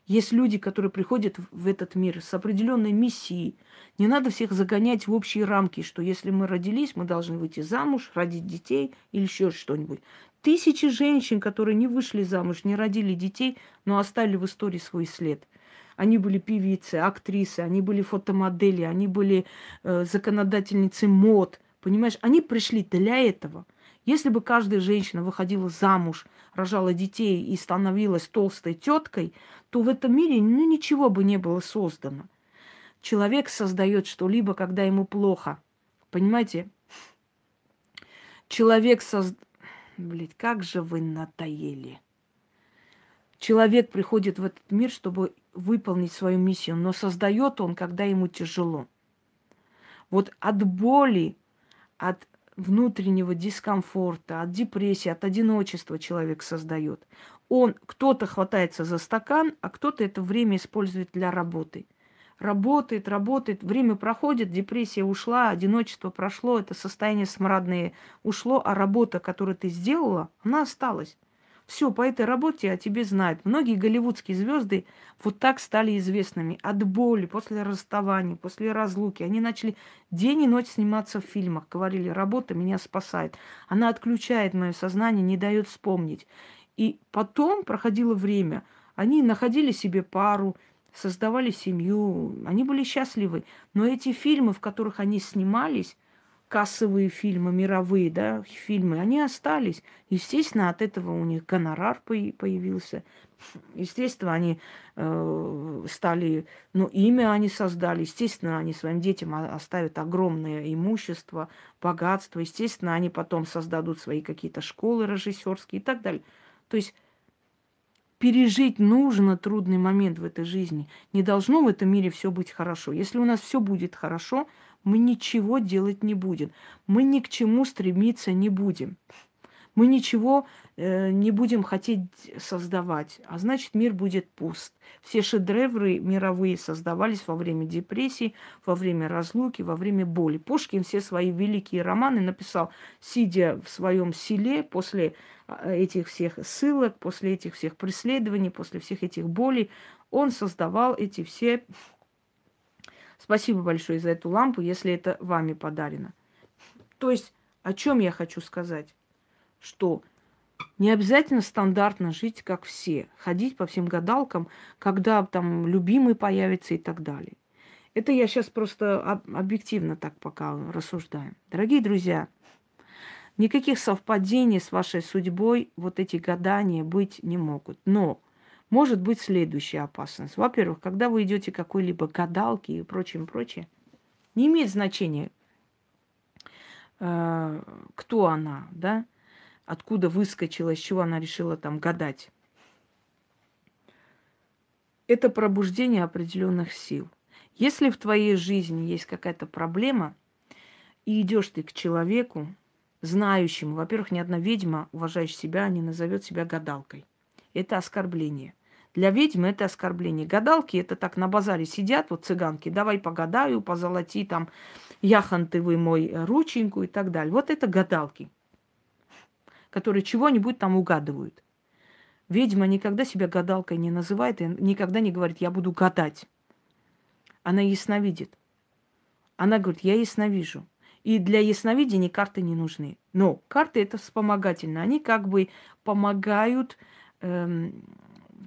Есть люди, которые приходят в этот мир с определенной миссией. Не надо всех загонять в общие рамки, что если мы родились, мы должны выйти замуж, родить детей или еще что-нибудь. Тысячи женщин, которые не вышли замуж, не родили детей, но оставили в истории свой след – они были певицы, актрисы, они были фотомодели, они были э, законодательницы мод. Понимаешь, они пришли для этого. Если бы каждая женщина выходила замуж, рожала детей и становилась толстой теткой, то в этом мире ну, ничего бы не было создано. Человек создает что-либо, когда ему плохо. Понимаете? Человек создает... Блять, как же вы надоели. Человек приходит в этот мир, чтобы выполнить свою миссию, но создает он, когда ему тяжело. Вот от боли, от внутреннего дискомфорта, от депрессии, от одиночества человек создает. Он, кто-то хватается за стакан, а кто-то это время использует для работы. Работает, работает, время проходит, депрессия ушла, одиночество прошло, это состояние смрадное ушло, а работа, которую ты сделала, она осталась. Все, по этой работе о тебе знают. Многие голливудские звезды вот так стали известными. От боли, после расставания, после разлуки. Они начали день и ночь сниматься в фильмах. Говорили, работа меня спасает. Она отключает мое сознание, не дает вспомнить. И потом проходило время. Они находили себе пару, создавали семью, они были счастливы. Но эти фильмы, в которых они снимались, кассовые фильмы, мировые да, фильмы, они остались. Естественно, от этого у них гонорар появился. Естественно, они э, стали, ну, имя они создали. Естественно, они своим детям оставят огромное имущество, богатство. Естественно, они потом создадут свои какие-то школы режиссерские и так далее. То есть пережить нужно трудный момент в этой жизни. Не должно в этом мире все быть хорошо. Если у нас все будет хорошо, мы ничего делать не будем. Мы ни к чему стремиться не будем. мы ничего э, не будем хотеть создавать, а значит мир будет пуст. Все шедевры мировые создавались во время депрессии, во время разлуки, во время боли. Пушкин все свои великие романы написал, сидя в своем селе после а, этих всех ссылок, после этих всех преследований, после всех этих болей. Он создавал эти все... Спасибо большое за эту лампу, если это вами подарено. То есть о чем я хочу сказать? Что не обязательно стандартно жить, как все, ходить по всем гадалкам, когда там любимый появится и так далее. Это я сейчас просто объективно так пока рассуждаю. Дорогие друзья, никаких совпадений с вашей судьбой вот эти гадания быть не могут. Но может быть следующая опасность. Во-первых, когда вы идете какой-либо гадалке и прочее, прочее, не имеет значения, Э, кто она, да, откуда выскочила, из чего она решила там гадать. Это пробуждение определенных сил. Если в твоей жизни есть какая-то проблема, и идешь ты к человеку, знающему, во-первых, ни одна ведьма, уважающая себя, не назовет себя гадалкой. Это оскорбление. Для ведьмы это оскорбление. Гадалки это так на базаре сидят, вот цыганки, давай погадаю, позолоти там яхонтовый мой э, рученьку и так далее. Вот это гадалки, которые чего-нибудь там угадывают. Ведьма никогда себя гадалкой не называет и никогда не говорит, я буду гадать. Она ясновидит. Она говорит, я ясновижу. И для ясновидения карты не нужны. Но карты это вспомогательно. Они как бы помогают,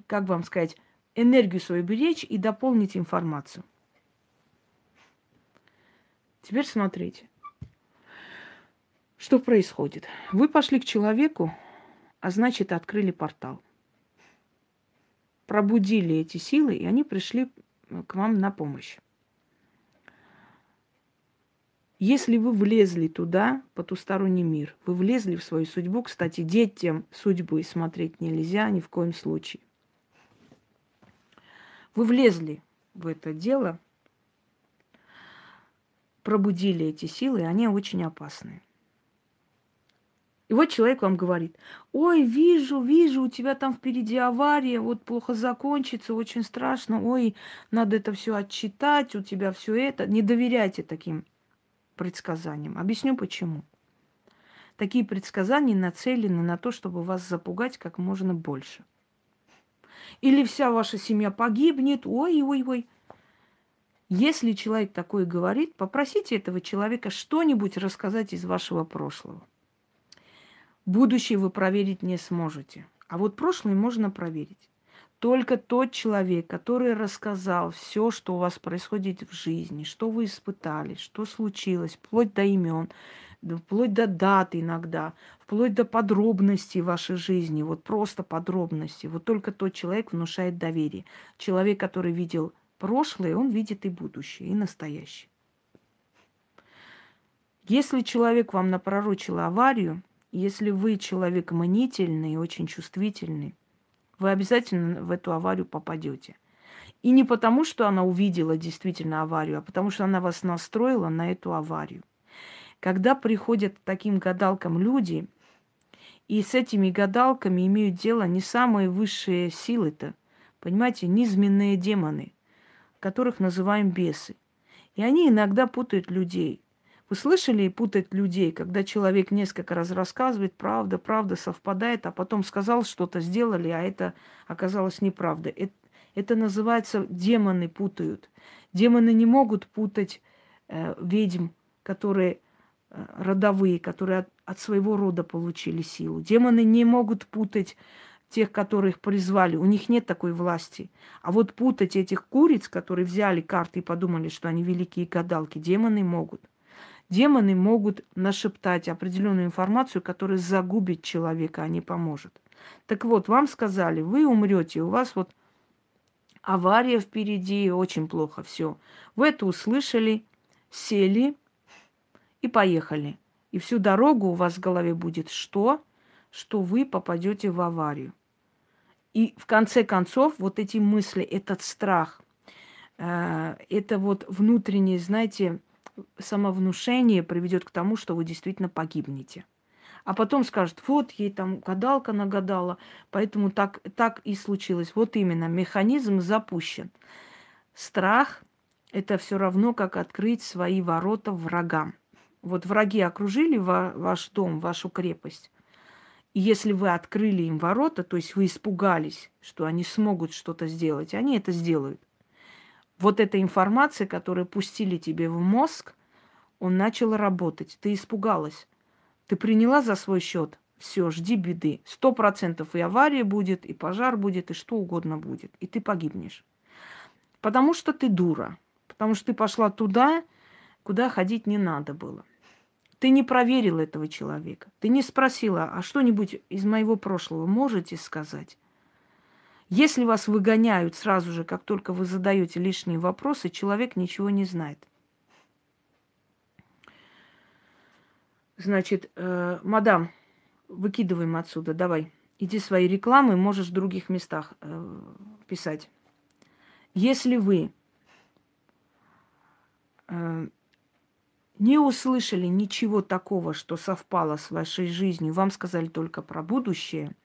как вам сказать, энергию свою беречь и дополнить информацию. Теперь смотрите. Что происходит? Вы пошли к человеку, а значит, открыли портал. Пробудили эти силы, и они пришли к вам на помощь. Если вы влезли туда, потусторонний мир, вы влезли в свою судьбу, кстати, детям судьбы смотреть нельзя ни в коем случае. Вы влезли в это дело, пробудили эти силы, они очень опасные. И вот человек вам говорит, ой, вижу, вижу, у тебя там впереди авария, вот плохо закончится, очень страшно, ой, надо это все отчитать, у тебя все это. Не доверяйте таким предсказаниям. Объясню почему. Такие предсказания нацелены на то, чтобы вас запугать как можно больше. Или вся ваша семья погибнет, ой-ой-ой. Если человек такое говорит, попросите этого человека что-нибудь рассказать из вашего прошлого. Будущее вы проверить не сможете. А вот прошлое можно проверить. Только тот человек, который рассказал все, что у вас происходит в жизни, что вы испытали, что случилось, вплоть до имен, вплоть до даты иногда, вплоть до подробностей вашей жизни, вот просто подробности. Вот только тот человек внушает доверие. Человек, который видел прошлое, он видит и будущее, и настоящее. Если человек вам напророчил аварию, если вы человек мнительный очень чувствительный, вы обязательно в эту аварию попадете. И не потому, что она увидела действительно аварию, а потому что она вас настроила на эту аварию. Когда приходят к таким гадалкам люди, и с этими гадалками имеют дело не самые высшие силы-то, понимаете, низменные демоны – которых называем бесы. И они иногда путают людей. Вы слышали путать людей, когда человек несколько раз рассказывает, правда, правда совпадает, а потом сказал что-то, сделали, а это оказалось неправда. Это, это называется демоны путают. Демоны не могут путать э, ведьм, которые э, родовые, которые от, от своего рода получили силу. Демоны не могут путать тех, которых призвали, у них нет такой власти. А вот путать этих куриц, которые взяли карты и подумали, что они великие гадалки, демоны могут. Демоны могут нашептать определенную информацию, которая загубит человека, а не поможет. Так вот, вам сказали, вы умрете, у вас вот авария впереди, очень плохо все. Вы это услышали, сели и поехали. И всю дорогу у вас в голове будет что? Что вы попадете в аварию. И в конце концов, вот эти мысли, этот страх, э, это вот внутреннее, знаете, самовнушение приведет к тому, что вы действительно погибнете. А потом скажут, вот ей там гадалка нагадала, поэтому так, так и случилось. Вот именно, механизм запущен. Страх – это все равно, как открыть свои ворота врагам. Вот враги окружили ва- ваш дом, вашу крепость. И если вы открыли им ворота, то есть вы испугались, что они смогут что-то сделать, они это сделают. Вот эта информация, которую пустили тебе в мозг, он начал работать. Ты испугалась. Ты приняла за свой счет. Все, жди беды. Сто процентов и авария будет, и пожар будет, и что угодно будет. И ты погибнешь. Потому что ты дура. Потому что ты пошла туда, куда ходить не надо было. Ты не проверила этого человека. Ты не спросила, а что-нибудь из моего прошлого можете сказать? Если вас выгоняют сразу же, как только вы задаете лишние вопросы, человек ничего не знает. Значит, э, мадам, выкидываем отсюда, давай. Иди свои рекламы, можешь в других местах э, писать. Если вы э, не услышали ничего такого, что совпало с вашей жизнью, вам сказали только про будущее,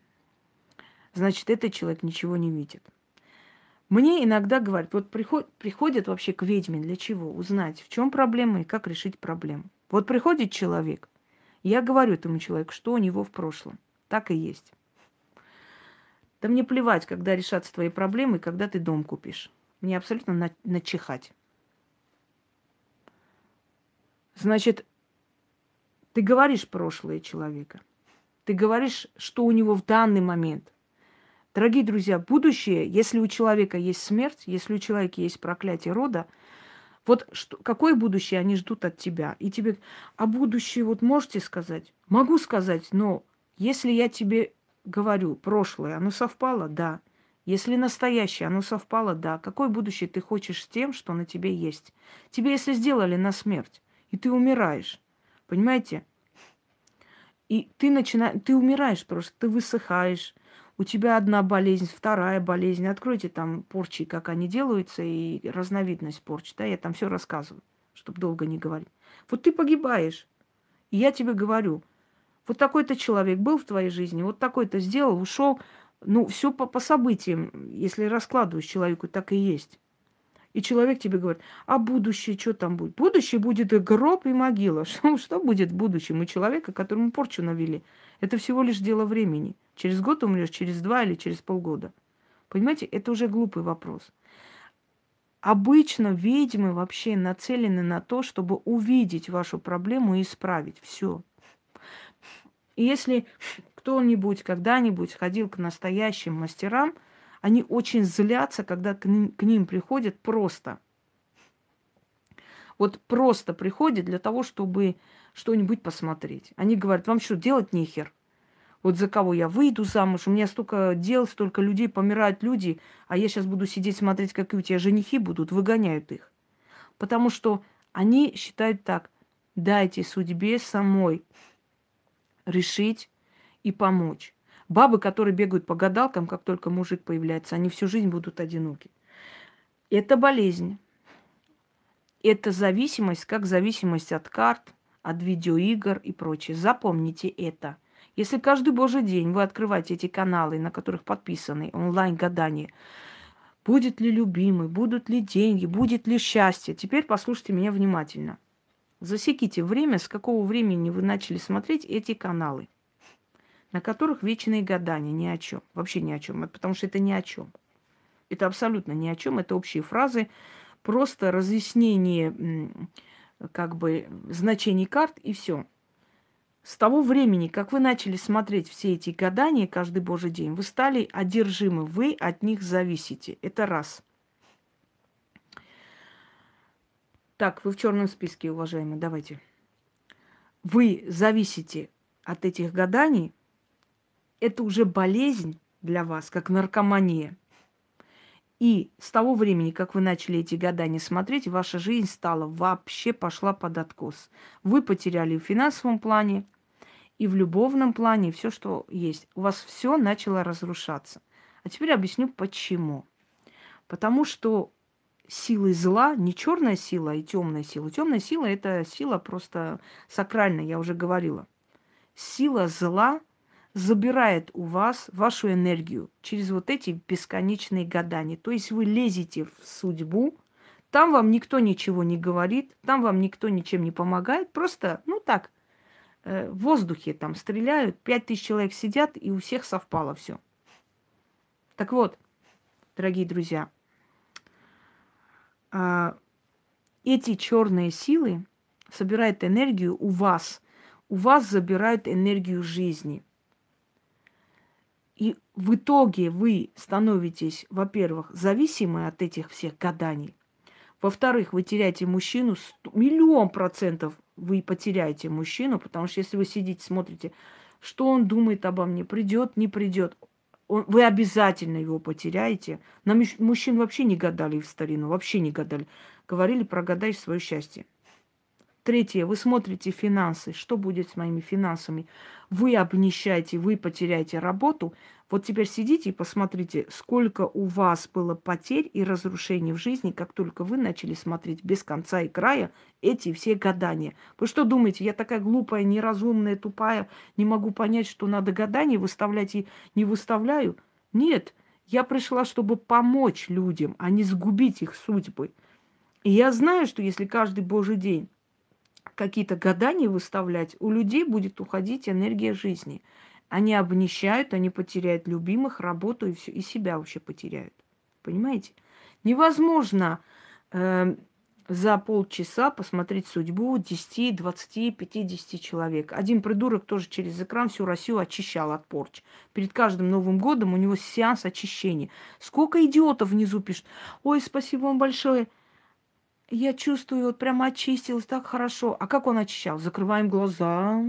значит, этот человек ничего не видит. Мне иногда говорят, вот приход, приходят вообще к ведьме для чего? Узнать, в чем проблема и как решить проблему. Вот приходит человек, я говорю этому человеку, что у него в прошлом. Так и есть. Да мне плевать, когда решатся твои проблемы, когда ты дом купишь. Мне абсолютно на, начихать. Значит, ты говоришь прошлое человека. Ты говоришь, что у него в данный момент. Дорогие друзья, будущее, если у человека есть смерть, если у человека есть проклятие рода, вот что, какое будущее они ждут от тебя? И тебе, а будущее вот можете сказать? Могу сказать, но если я тебе говорю, прошлое, оно совпало, да. Если настоящее, оно совпало, да. Какое будущее ты хочешь с тем, что на тебе есть? Тебе если сделали на смерть, и ты умираешь. Понимаете? И ты начинаешь, ты умираешь просто, ты высыхаешь. У тебя одна болезнь, вторая болезнь. Откройте там порчи, как они делаются, и разновидность порчи. Да, я там все рассказываю, чтобы долго не говорить. Вот ты погибаешь. И я тебе говорю, вот такой-то человек был в твоей жизни, вот такой-то сделал, ушел. Ну, все по, по событиям, если раскладываешь человеку, так и есть. И человек тебе говорит, а будущее, что там будет? Будущее будет и гроб, и могила. Что, что будет в будущем у человека, которому порчу навели? Это всего лишь дело времени. Через год умрешь, через два или через полгода. Понимаете, это уже глупый вопрос. Обычно ведьмы вообще нацелены на то, чтобы увидеть вашу проблему и исправить. Все. Если кто-нибудь когда-нибудь ходил к настоящим мастерам – они очень злятся, когда к ним, к ним приходят просто. Вот просто приходят для того, чтобы что-нибудь посмотреть. Они говорят, вам что, делать нехер? Вот за кого я выйду замуж, у меня столько дел, столько людей, помирают люди, а я сейчас буду сидеть смотреть, какие у тебя женихи будут, выгоняют их. Потому что они считают так, дайте судьбе самой решить и помочь. Бабы, которые бегают по гадалкам, как только мужик появляется, они всю жизнь будут одиноки. Это болезнь. Это зависимость, как зависимость от карт, от видеоигр и прочее. Запомните это. Если каждый божий день вы открываете эти каналы, на которых подписаны онлайн-гадания, будет ли любимый, будут ли деньги, будет ли счастье. Теперь послушайте меня внимательно. Засеките время, с какого времени вы начали смотреть эти каналы на которых вечные гадания ни о чем. Вообще ни о чем. Потому что это ни о чем. Это абсолютно ни о чем. Это общие фразы. Просто разъяснение как бы значений карт и все. С того времени, как вы начали смотреть все эти гадания каждый божий день, вы стали одержимы, вы от них зависите. Это раз. Так, вы в черном списке, уважаемые, давайте. Вы зависите от этих гаданий, это уже болезнь для вас, как наркомания. И с того времени, как вы начали эти гадания смотреть, ваша жизнь стала вообще пошла под откос. Вы потеряли в финансовом плане и в любовном плане все, что есть. У вас все начало разрушаться. А теперь объясню почему. Потому что силы зла, не черная сила и темная сила. Темная сила это сила просто сакральная, я уже говорила. сила зла забирает у вас вашу энергию через вот эти бесконечные гадания. То есть вы лезете в судьбу, там вам никто ничего не говорит, там вам никто ничем не помогает, просто, ну так, э, в воздухе там стреляют, пять тысяч человек сидят, и у всех совпало все. Так вот, дорогие друзья, э, эти черные силы собирают энергию у вас, у вас забирают энергию жизни – и в итоге вы становитесь, во-первых, зависимы от этих всех гаданий. Во-вторых, вы теряете мужчину, миллион процентов вы потеряете мужчину, потому что если вы сидите, смотрите, что он думает обо мне, придет, не придет, он, вы обязательно его потеряете. На мужчин вообще не гадали в старину, вообще не гадали. Говорили, прогадай свое счастье. Третье, вы смотрите финансы. Что будет с моими финансами? Вы обнищаете, вы потеряете работу. Вот теперь сидите и посмотрите, сколько у вас было потерь и разрушений в жизни, как только вы начали смотреть без конца и края эти все гадания. Вы что думаете, я такая глупая, неразумная, тупая, не могу понять, что надо гадания выставлять и не выставляю? Нет, я пришла, чтобы помочь людям, а не сгубить их судьбы. И я знаю, что если каждый божий день какие-то гадания выставлять, у людей будет уходить энергия жизни. Они обнищают, они потеряют любимых, работу и, все, и себя вообще потеряют. Понимаете? Невозможно э, за полчаса посмотреть судьбу 10, 20, 50 человек. Один придурок тоже через экран всю Россию очищал от порч. Перед каждым Новым годом у него сеанс очищения. Сколько идиотов внизу пишут. Ой, спасибо вам большое я чувствую, вот прямо очистилась так хорошо. А как он очищал? Закрываем глаза,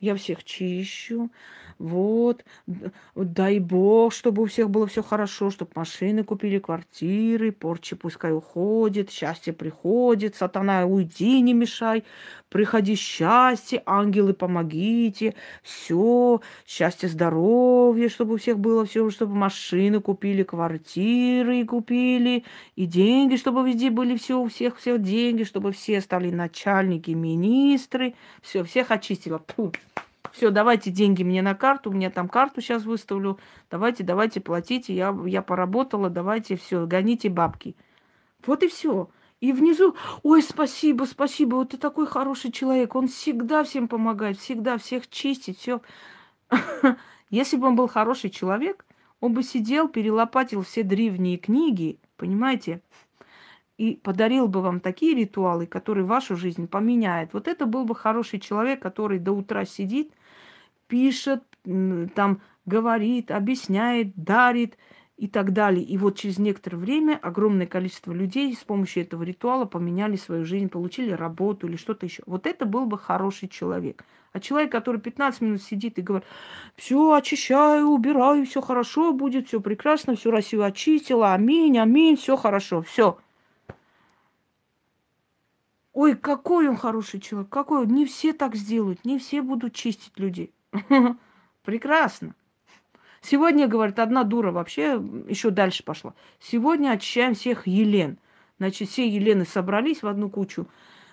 я всех чищу. Вот, дай бог, чтобы у всех было все хорошо, чтобы машины купили, квартиры, порчи пускай уходит, счастье приходит, сатана, уйди, не мешай, приходи счастье, ангелы, помогите, все, счастье, здоровье, чтобы у всех было все, чтобы машины купили, квартиры купили, и деньги, чтобы везде были все, у всех все деньги, чтобы все стали начальники, министры, все, всех очистила. Фу. Все, давайте деньги мне на карту, мне там карту сейчас выставлю. Давайте, давайте, платите. Я, я поработала, давайте, все, гоните бабки. Вот и все. И внизу, ой, спасибо, спасибо, вот ты такой хороший человек. Он всегда всем помогает, всегда всех чистит, все. Если бы он был хороший человек, он бы сидел, перелопатил все древние книги, понимаете, и подарил бы вам такие ритуалы, которые вашу жизнь поменяют. Вот это был бы хороший человек, который до утра сидит, пишет, там говорит, объясняет, дарит и так далее. И вот через некоторое время огромное количество людей с помощью этого ритуала поменяли свою жизнь, получили работу или что-то еще. Вот это был бы хороший человек. А человек, который 15 минут сидит и говорит, все очищаю, убираю, все хорошо будет, все прекрасно, всю Россию очистила, аминь, аминь, все хорошо, все. Ой, какой он хороший человек, какой он. Не все так сделают, не все будут чистить людей. Прекрасно. Сегодня, говорит, одна дура вообще еще дальше пошла. Сегодня очищаем всех Елен. Значит, все Елены собрались в одну кучу.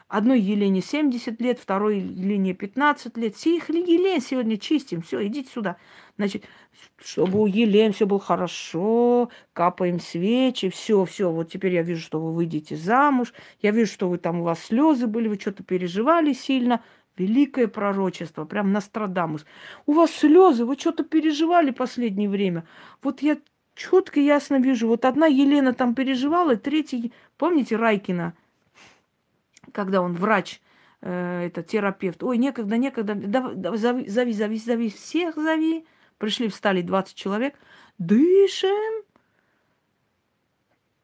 Одной Елене 70 лет, второй Елене 15 лет. Всех Елен сегодня чистим. Все, идите сюда. Значит, чтобы у Елен все было хорошо, капаем свечи, все, все. Вот теперь я вижу, что вы выйдете замуж. Я вижу, что вы там у вас слезы были, вы что-то переживали сильно. Великое пророчество, прям Нострадамус. У вас слезы, вы что-то переживали последнее время. Вот я четко ясно вижу. Вот одна Елена там переживала, третья, помните Райкина, когда он врач, э, это терапевт. Ой, некогда, некогда, давай, давай, зови, зови, зови, зови, всех зови. Пришли, встали 20 человек. Дышим.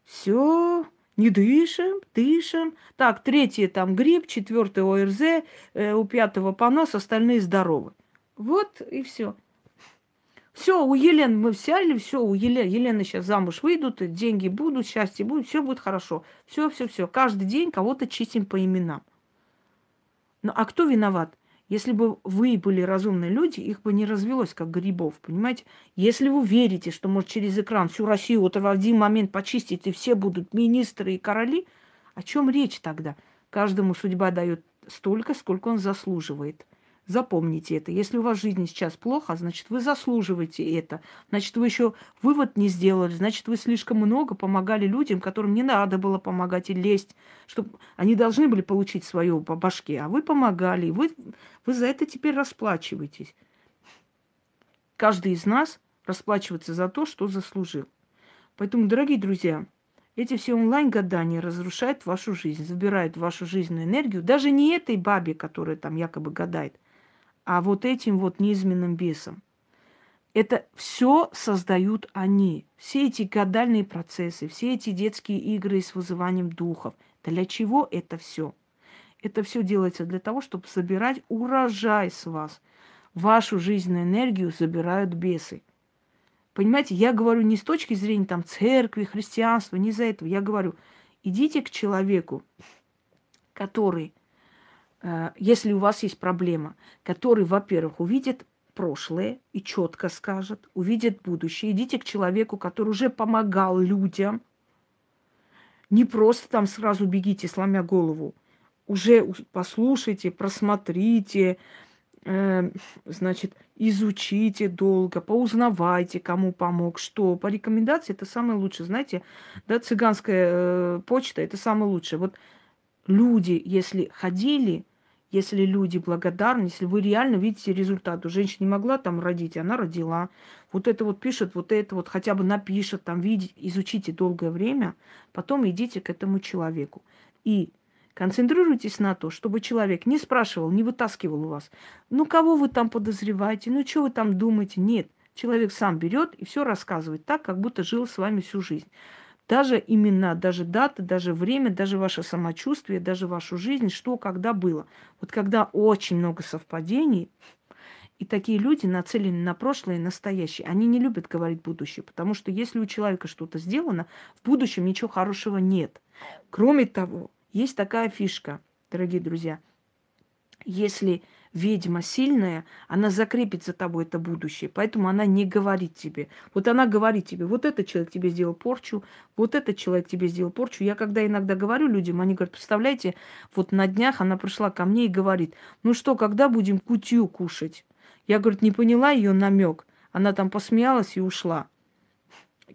Все, не дышим, дышим. Так, третий там грипп, четвертый ОРЗ, э, у пятого понос, остальные здоровы. Вот и все. Все, у Елены мы взяли, все, у Елены, Елены сейчас замуж выйдут, деньги будут, счастье будет, все будет хорошо. Все, все, все. Каждый день кого-то чистим по именам. Ну а кто виноват? Если бы вы были разумные люди, их бы не развелось, как грибов, понимаете? Если вы верите, что может через экран всю Россию вот в один момент почистить, и все будут министры и короли, о чем речь тогда? Каждому судьба дает столько, сколько он заслуживает. Запомните это. Если у вас в жизни сейчас плохо, значит, вы заслуживаете это. Значит, вы еще вывод не сделали. Значит, вы слишком много помогали людям, которым не надо было помогать и лезть, чтобы они должны были получить свое по башке, а вы помогали. И вы, вы за это теперь расплачиваетесь. Каждый из нас расплачивается за то, что заслужил. Поэтому, дорогие друзья, эти все онлайн-гадания разрушают вашу жизнь, забирают вашу жизненную энергию. Даже не этой бабе, которая там якобы гадает – а вот этим вот низменным бесом. Это все создают они. Все эти гадальные процессы, все эти детские игры с вызыванием духов. Для чего это все? Это все делается для того, чтобы собирать урожай с вас. Вашу жизненную энергию забирают бесы. Понимаете, я говорю не с точки зрения там церкви, христианства, не за этого. Я говорю, идите к человеку, который если у вас есть проблема, который, во-первых, увидит прошлое и четко скажет, увидит будущее. Идите к человеку, который уже помогал людям. Не просто там сразу бегите, сломя голову. Уже послушайте, просмотрите, э, значит, изучите долго, поузнавайте, кому помог, что. По рекомендации это самое лучшее. Знаете, да, цыганская э, почта это самое лучшее. Вот люди, если ходили, если люди благодарны, если вы реально видите результат. У женщины не могла там родить, она родила. Вот это вот пишет, вот это вот хотя бы напишет, там видите, изучите долгое время, потом идите к этому человеку. И концентрируйтесь на то, чтобы человек не спрашивал, не вытаскивал у вас, ну кого вы там подозреваете, ну что вы там думаете. Нет, человек сам берет и все рассказывает так, как будто жил с вами всю жизнь. Даже имена, даже даты, даже время, даже ваше самочувствие, даже вашу жизнь, что когда было. Вот когда очень много совпадений, и такие люди нацелены на прошлое и настоящее. Они не любят говорить будущее, потому что если у человека что-то сделано, в будущем ничего хорошего нет. Кроме того, есть такая фишка, дорогие друзья. Если ведьма сильная, она закрепит за тобой это будущее. Поэтому она не говорит тебе. Вот она говорит тебе, вот этот человек тебе сделал порчу, вот этот человек тебе сделал порчу. Я когда иногда говорю людям, они говорят, представляете, вот на днях она пришла ко мне и говорит, ну что, когда будем кутью кушать? Я, говорит, не поняла ее намек. Она там посмеялась и ушла.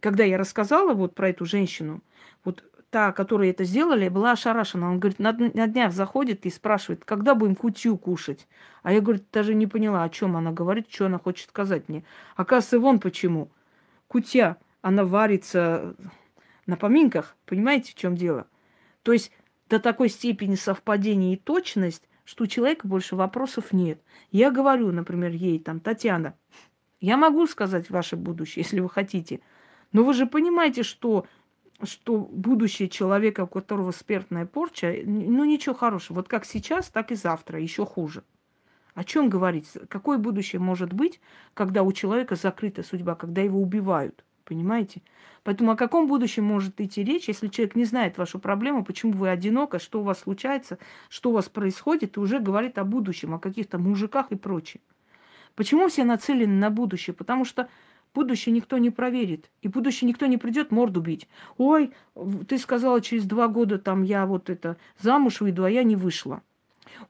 Когда я рассказала вот про эту женщину, та, которая это сделали, была ошарашена. Он говорит, на, на днях заходит и спрашивает, когда будем кутью кушать. А я, говорит, даже не поняла, о чем она говорит, что она хочет сказать мне. Оказывается, вон почему. Кутя, она варится на поминках. Понимаете, в чем дело? То есть до такой степени совпадения и точность, что у человека больше вопросов нет. Я говорю, например, ей, там, Татьяна, я могу сказать ваше будущее, если вы хотите. Но вы же понимаете, что что будущее человека, у которого спиртная порча, ну ничего хорошего. Вот как сейчас, так и завтра, еще хуже. О чем говорить? Какое будущее может быть, когда у человека закрыта судьба, когда его убивают? Понимаете? Поэтому о каком будущем может идти речь, если человек не знает вашу проблему, почему вы одиноко, что у вас случается, что у вас происходит, и уже говорит о будущем, о каких-то мужиках и прочее. Почему все нацелены на будущее? Потому что Будущее никто не проверит. И будущее никто не придет морду бить. Ой, ты сказала, через два года там я вот это замуж выйду, а я не вышла.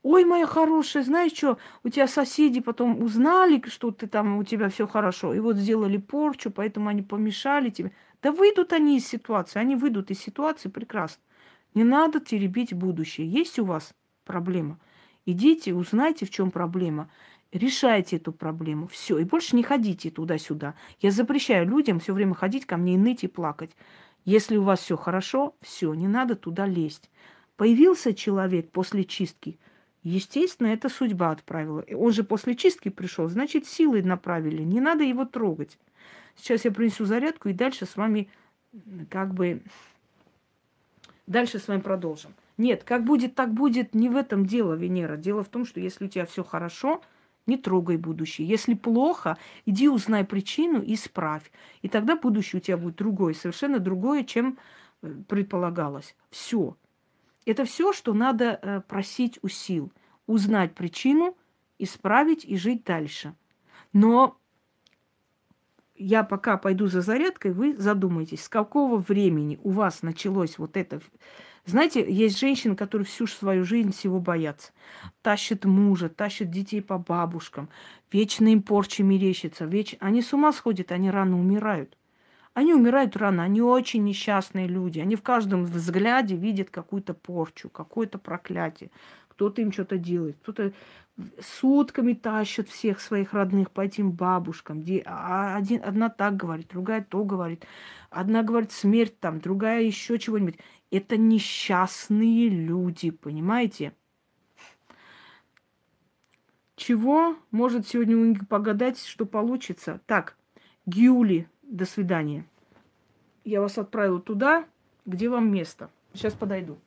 Ой, моя хорошая, знаешь что, у тебя соседи потом узнали, что ты там, у тебя все хорошо, и вот сделали порчу, поэтому они помешали тебе. Да выйдут они из ситуации, они выйдут из ситуации прекрасно. Не надо теребить будущее. Есть у вас проблема? Идите, узнайте, в чем проблема решайте эту проблему. Все. И больше не ходите туда-сюда. Я запрещаю людям все время ходить ко мне и ныть и плакать. Если у вас все хорошо, все, не надо туда лезть. Появился человек после чистки, естественно, это судьба отправила. Он же после чистки пришел, значит, силой направили. Не надо его трогать. Сейчас я принесу зарядку и дальше с вами как бы... Дальше с вами продолжим. Нет, как будет, так будет, не в этом дело, Венера. Дело в том, что если у тебя все хорошо, не трогай будущее. Если плохо, иди узнай причину и исправь. И тогда будущее у тебя будет другое, совершенно другое, чем э, предполагалось. Все. Это все, что надо э, просить у сил. Узнать причину, исправить и жить дальше. Но я пока пойду за зарядкой, вы задумайтесь, с какого времени у вас началось вот это Знаете, есть женщины, которые всю свою жизнь всего боятся. Тащат мужа, тащат детей по бабушкам. Вечно им порчи мерещится. Веч... Они с ума сходят, они рано умирают. Они умирают рано, они очень несчастные люди. Они в каждом взгляде видят какую-то порчу, какое-то проклятие. Кто-то им что-то делает, кто-то сутками тащит всех своих родных по этим бабушкам. Где а один, одна так говорит, другая то говорит. Одна говорит смерть там, другая еще чего-нибудь. Это несчастные люди, понимаете? Чего может сегодня у них погадать, что получится? Так, Гюли, до свидания. Я вас отправила туда, где вам место. Сейчас подойду.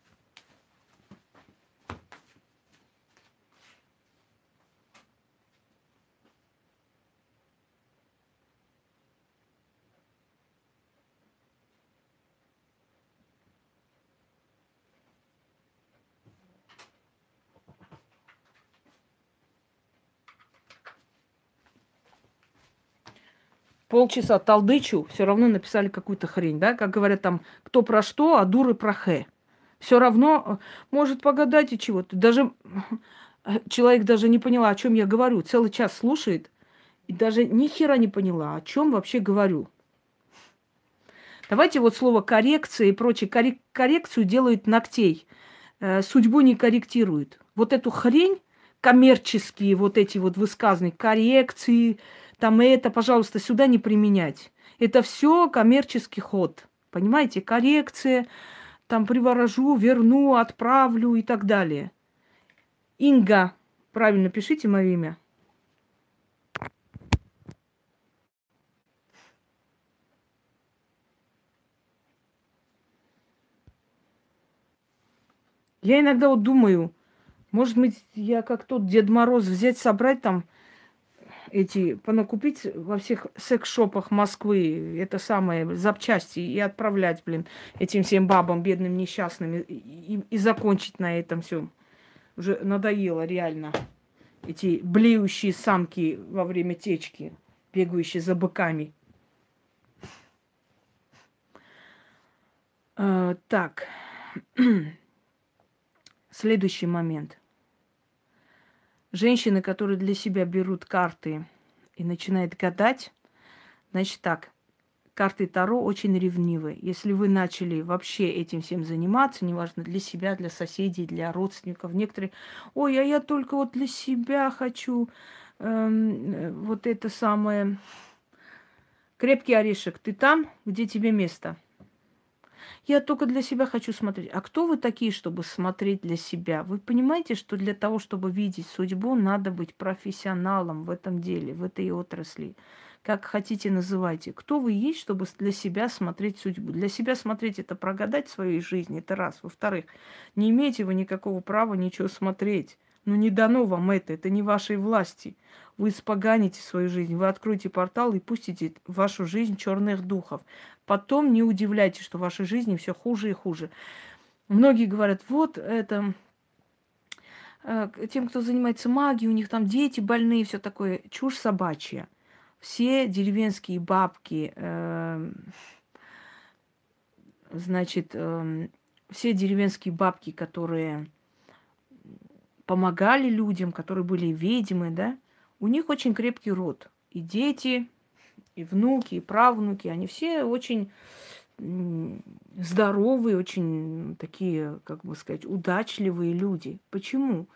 Полчаса талдычу, все равно написали какую-то хрень, да, как говорят там, кто про что, а дуры про хэ. Все равно э, может погадать и чего-то. Даже э, человек даже не поняла, о чем я говорю. Целый час слушает и даже ни хера не поняла, о чем вообще говорю. Давайте вот слово коррекция и прочее. коррекцию делают ногтей. Э, судьбу не корректируют. Вот эту хрень, коммерческие вот эти вот высказанные коррекции, там это, пожалуйста, сюда не применять. Это все коммерческий ход. Понимаете, коррекция, там приворожу, верну, отправлю и так далее. Инга, правильно пишите мое имя. Я иногда вот думаю, может быть, я как тот Дед Мороз взять, собрать там эти, понакупить во всех секс-шопах Москвы это самое запчасти и отправлять, блин, этим всем бабам, бедным, несчастным, и, и, и закончить на этом все. Уже надоело реально. Эти блеющие самки во время течки, бегающие за быками. Э, так. Следующий момент. Женщины, которые для себя берут карты и начинают гадать, значит так, карты Таро очень ревнивы. Если вы начали вообще этим всем заниматься, неважно, для себя, для соседей, для родственников, некоторые, ой, а я только вот для себя хочу эм, вот это самое... Крепкий орешек, ты там, где тебе место – я только для себя хочу смотреть. А кто вы такие, чтобы смотреть для себя? Вы понимаете, что для того, чтобы видеть судьбу, надо быть профессионалом в этом деле, в этой отрасли. Как хотите, называйте. Кто вы есть, чтобы для себя смотреть судьбу? Для себя смотреть это прогадать свою жизнь, это раз. Во-вторых, не имеете вы никакого права ничего смотреть. Ну не дано вам это, это не вашей власти. Вы испоганите свою жизнь, вы откроете портал и пустите в вашу жизнь черных духов. Потом не удивляйтесь, что в вашей жизни все хуже и хуже. Многие говорят, вот это э, тем, кто занимается магией, у них там дети больные, все такое. Чушь собачья. Все деревенские бабки, э, значит, э, все деревенские бабки, которые помогали людям, которые были ведьмы, да, у них очень крепкий род. И дети, и внуки, и правнуки, они все очень здоровые, очень такие, как бы сказать, удачливые люди. Почему?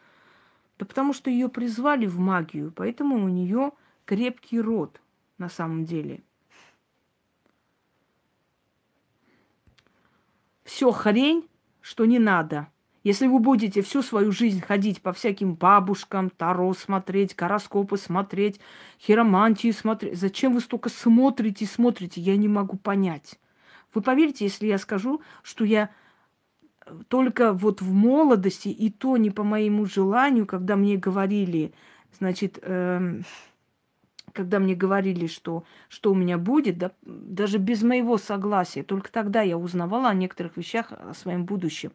Да потому что ее призвали в магию, поэтому у нее крепкий род на самом деле. Все хрень, что не надо – если вы будете всю свою жизнь ходить по всяким бабушкам, таро смотреть, гороскопы смотреть, хиромантию смотреть, зачем вы столько смотрите, смотрите, я не могу понять. Вы поверите, если я скажу, что я только вот в молодости, и то не по моему желанию, когда мне говорили, значит, эм, когда мне говорили, что, что у меня будет, да, даже без моего согласия, только тогда я узнавала о некоторых вещах, о своем будущем.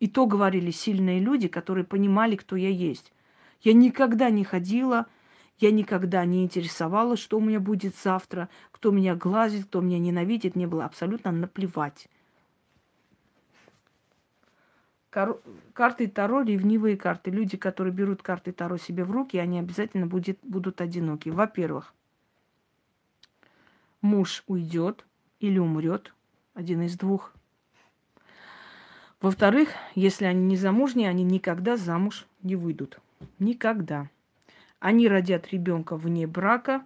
И то говорили сильные люди, которые понимали, кто я есть. Я никогда не ходила, я никогда не интересовалась, что у меня будет завтра, кто меня глазит, кто меня ненавидит. Мне было абсолютно наплевать. Кар- карты Таро, ревнивые карты. Люди, которые берут карты Таро себе в руки, они обязательно будет, будут одиноки. Во-первых, муж уйдет или умрет, один из двух. Во-вторых, если они не замужние, они никогда замуж не выйдут. Никогда. Они родят ребенка вне брака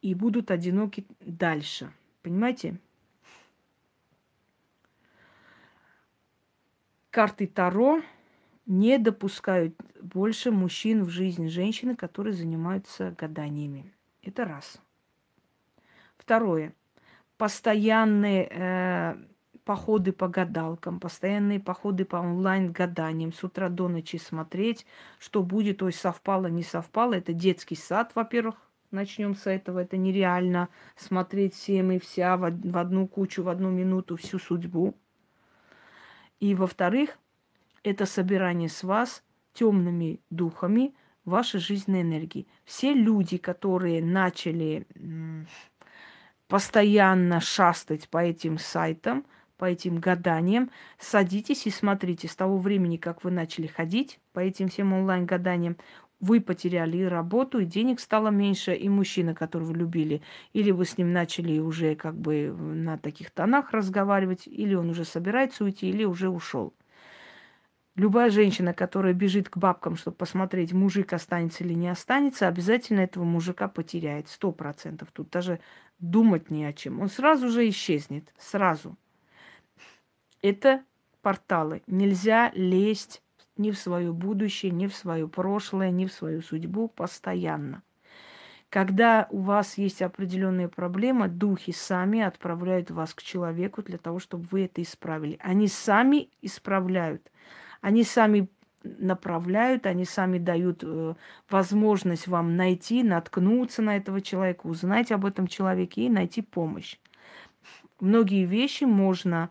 и будут одиноки дальше. Понимаете? карты Таро не допускают больше мужчин в жизнь женщины, которые занимаются гаданиями. Это раз. Второе. Постоянные э, походы по гадалкам, постоянные походы по онлайн-гаданиям, с утра до ночи смотреть, что будет, ой, совпало, не совпало. Это детский сад, во-первых, начнем с этого. Это нереально смотреть всем и вся в одну кучу, в одну минуту всю судьбу. И во-вторых, это собирание с вас темными духами вашей жизненной энергии. Все люди, которые начали постоянно шастать по этим сайтам, по этим гаданиям, садитесь и смотрите. С того времени, как вы начали ходить по этим всем онлайн-гаданиям, вы потеряли и работу, и денег стало меньше, и мужчина, которого любили, или вы с ним начали уже как бы на таких тонах разговаривать, или он уже собирается уйти, или уже ушел. Любая женщина, которая бежит к бабкам, чтобы посмотреть, мужик останется или не останется, обязательно этого мужика потеряет. Сто процентов. Тут даже думать не о чем. Он сразу же исчезнет. Сразу. Это порталы. Нельзя лезть ни в свое будущее, ни в свое прошлое, ни в свою судьбу постоянно. Когда у вас есть определенная проблема, духи сами отправляют вас к человеку для того, чтобы вы это исправили. Они сами исправляют. Они сами направляют, они сами дают э, возможность вам найти, наткнуться на этого человека, узнать об этом человеке и найти помощь. Многие вещи можно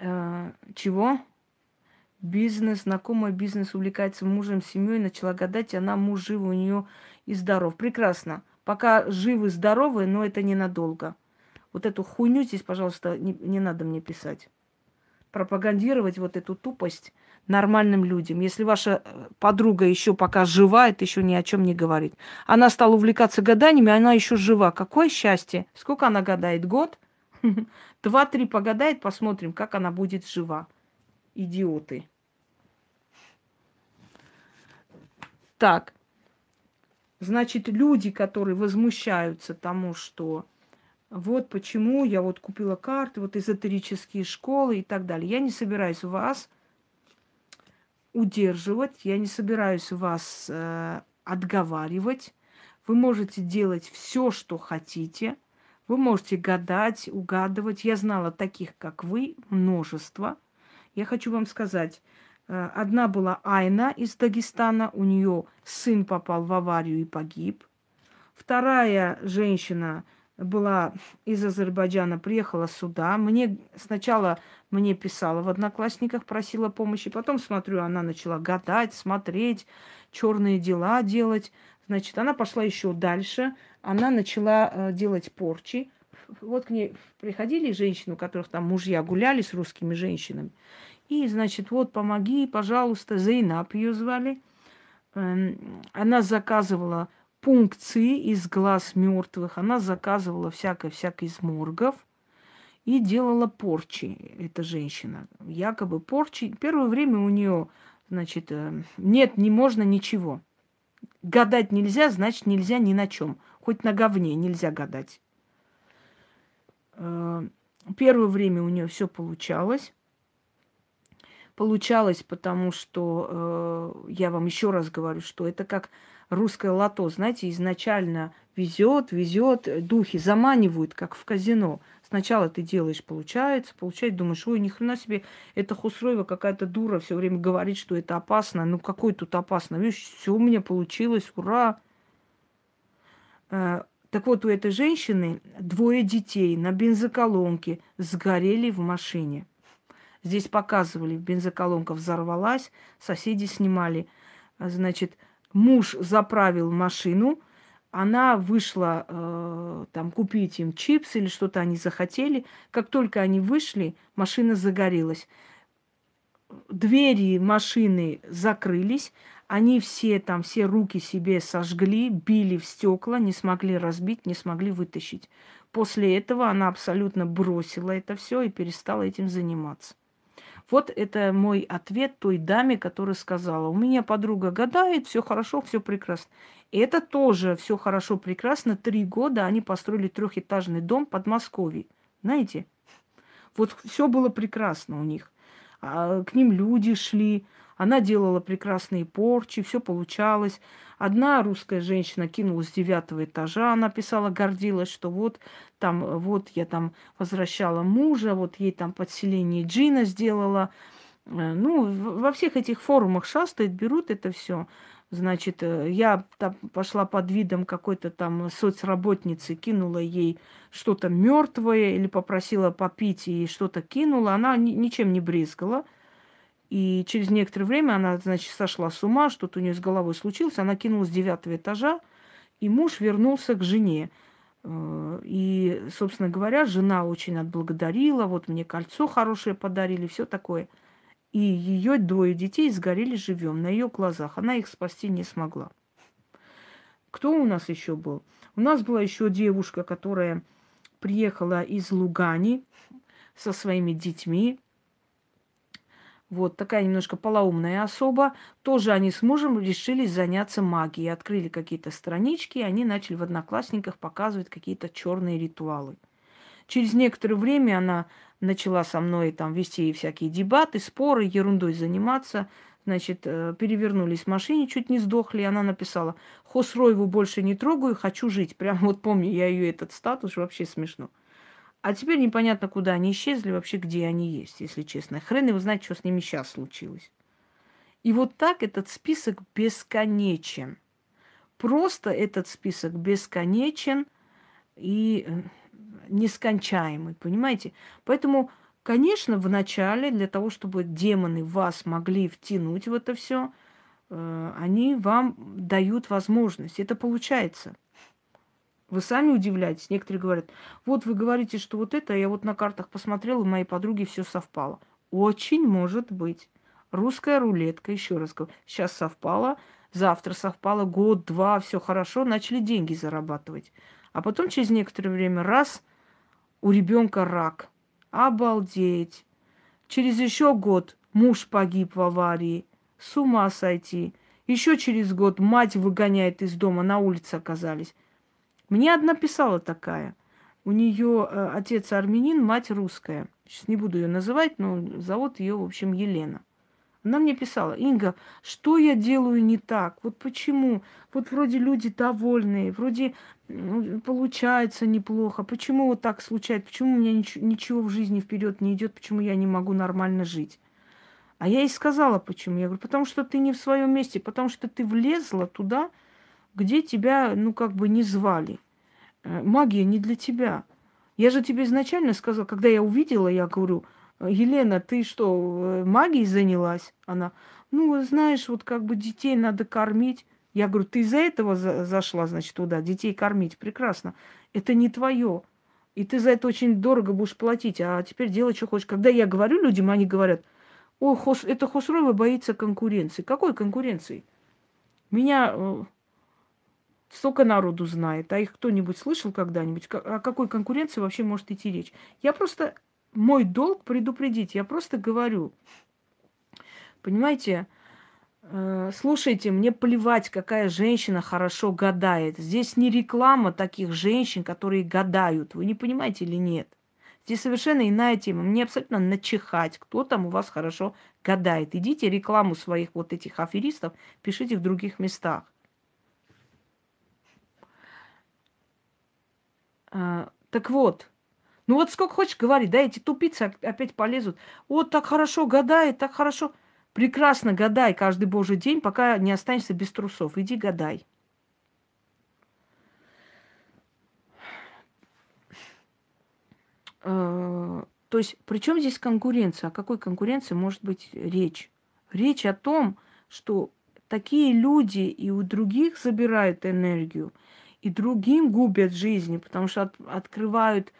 э, чего? бизнес, знакомая бизнес, увлекается мужем, семьей, начала гадать, и она муж жив у нее и здоров. Прекрасно. Пока живы, здоровы, но это ненадолго. Вот эту хуйню здесь, пожалуйста, не, не надо мне писать. Пропагандировать вот эту тупость нормальным людям. Если ваша э, подруга еще пока жива, это еще ни о чем не говорит. Она стала увлекаться гаданиями, она еще жива. Какое счастье! Сколько она гадает? Год? Два-три погадает, посмотрим, как она будет жива идиоты. Так, значит, люди, которые возмущаются тому, что вот почему я вот купила карты, вот эзотерические школы и так далее. Я не собираюсь вас удерживать, я не собираюсь вас э, отговаривать. Вы можете делать все, что хотите. Вы можете гадать, угадывать. Я знала таких, как вы, множество – я хочу вам сказать, э, одна была Айна из Дагестана, у нее сын попал в аварию и погиб. Вторая женщина была из Азербайджана, приехала сюда. Мне сначала мне писала в Одноклассниках, просила помощи. Потом смотрю, она начала гадать, смотреть, черные дела делать. Значит, она пошла еще дальше. Она начала э, делать порчи вот к ней приходили женщины, у которых там мужья гуляли с русскими женщинами. И, значит, вот помоги, пожалуйста, Зейнап ее звали. Эм, она заказывала пункции из глаз мертвых, она заказывала всякое-всякое из моргов и делала порчи, эта женщина. Якобы порчи. Первое время у нее, значит, э, нет, не можно ничего. Гадать нельзя, значит, нельзя ни на чем. Хоть на говне нельзя гадать. Э, первое время у нее все получалось. Получалось, потому что э, я вам еще раз говорю, что это как русское лото, знаете, изначально везет, везет, духи заманивают, как в казино. Сначала ты делаешь, получается, получается, думаешь, ой, ни хрена себе, это Хусроева какая-то дура все время говорит, что это опасно. Ну, какой тут опасно? Видишь, все у меня получилось, ура! Э, так вот, у этой женщины двое детей на бензоколонке сгорели в машине. Здесь показывали, бензоколонка взорвалась, соседи снимали. Значит, муж заправил машину, она вышла э, там купить им чипсы или что-то они захотели. Как только они вышли, машина загорелась. Двери машины закрылись, они все там, все руки себе сожгли, били в стекла, не смогли разбить, не смогли вытащить. После этого она абсолютно бросила это все и перестала этим заниматься. Вот это мой ответ той даме, которая сказала, у меня подруга гадает, все хорошо, все прекрасно. Это тоже все хорошо, прекрасно. Три года они построили трехэтажный дом под Москвой. Знаете? Вот все было прекрасно у них. А к ним люди шли, она делала прекрасные порчи, все получалось. Одна русская женщина кинулась с девятого этажа, она писала, гордилась, что вот там, вот я там возвращала мужа, вот ей там подселение джина сделала. Э, ну, во всех этих форумах шастают, берут это все. Значит, э, я там пошла под видом какой-то там соцработницы, кинула ей что-то мертвое или попросила попить и что-то кинула. Она ничем не брезгала. И через некоторое время она, значит, сошла с ума, что-то у нее с головой случилось. Она кинулась с девятого этажа, и муж вернулся к жене. Э, и, собственно говоря, жена очень отблагодарила, вот мне кольцо хорошее подарили, все такое. И ее двое детей сгорели живем на ее глазах. Она их спасти не смогла. Кто у нас еще был? У нас была еще девушка, которая приехала из Лугани со своими детьми. Вот такая немножко полоумная особа. Тоже они с мужем решили заняться магией. Открыли какие-то странички, и они начали в одноклассниках показывать какие-то черные ритуалы. Через некоторое время она начала со мной там вести всякие дебаты, споры, ерундой заниматься. Значит, э, перевернулись в машине, чуть не сдохли. Она написала, Хосроеву больше не трогаю, хочу жить. Прям вот помню я ее этот статус, вообще смешно. А теперь непонятно, куда они исчезли, вообще где они есть, если честно. Хрен его знает, что с ними сейчас случилось. И вот так этот список бесконечен. Просто этот список бесконечен и э, нескончаемый, понимаете? Поэтому, конечно, в начале для того, чтобы демоны вас могли втянуть в это все, э, они вам дают возможность. Это получается. Вы сами удивляетесь. Некоторые говорят, вот вы говорите, что вот это, я вот на картах посмотрела, у моей подруги все совпало. Очень может быть. Русская рулетка, еще раз говорю, сейчас совпало, завтра совпало, год, два, все хорошо, начали деньги зарабатывать. А потом через некоторое время раз, у ребенка рак. Обалдеть. Через еще год муж погиб в аварии. С ума сойти. Еще через год мать выгоняет из дома, на улице оказались. Мне одна писала такая. У нее э, отец армянин, мать русская. Сейчас не буду ее называть, но зовут ее, в общем, Елена. Она мне писала, Инга, что я делаю не так? Вот почему? Вот вроде люди довольные, вроде ну, получается неплохо. Почему вот так случается? Почему у меня ничего, ничего в жизни вперед не идет? Почему я не могу нормально жить? А я ей сказала, почему. Я говорю, потому что ты не в своем месте, потому что ты влезла туда, где тебя, ну, как бы не звали. Э, магия не для тебя. Я же тебе изначально сказала, когда я увидела, я говорю, Елена, ты что, э, магией занялась? Она, ну, знаешь, вот как бы детей надо кормить. Я говорю, ты из-за этого за зашла, значит, туда, детей кормить. Прекрасно. Это не твое. И ты за это очень дорого будешь платить. А теперь делай, что хочешь. Когда я говорю людям, они говорят, о, хос, это Хосрова боится конкуренции. Какой конкуренции? Меня э, Столько народу знает. А их кто-нибудь слышал когда-нибудь? О какой конкуренции вообще может идти речь? Я просто... Мой долг предупредить. Я просто говорю. Понимаете? Э, слушайте, мне плевать, какая женщина хорошо гадает. Здесь не реклама таких женщин, которые гадают. Вы не понимаете или нет? Здесь совершенно иная тема. Мне абсолютно начихать, кто там у вас хорошо гадает. Идите рекламу своих вот этих аферистов, пишите в других местах. А, так вот, ну вот сколько хочешь говори, да, эти тупицы опять полезут. Вот так хорошо гадает, так хорошо. Прекрасно гадай каждый божий день, пока не останешься без трусов. Иди гадай. А, то есть, при чем здесь конкуренция? О какой конкуренции может быть речь? Речь о том, что такие люди и у других забирают энергию, и другим губят жизни, потому что от, открывают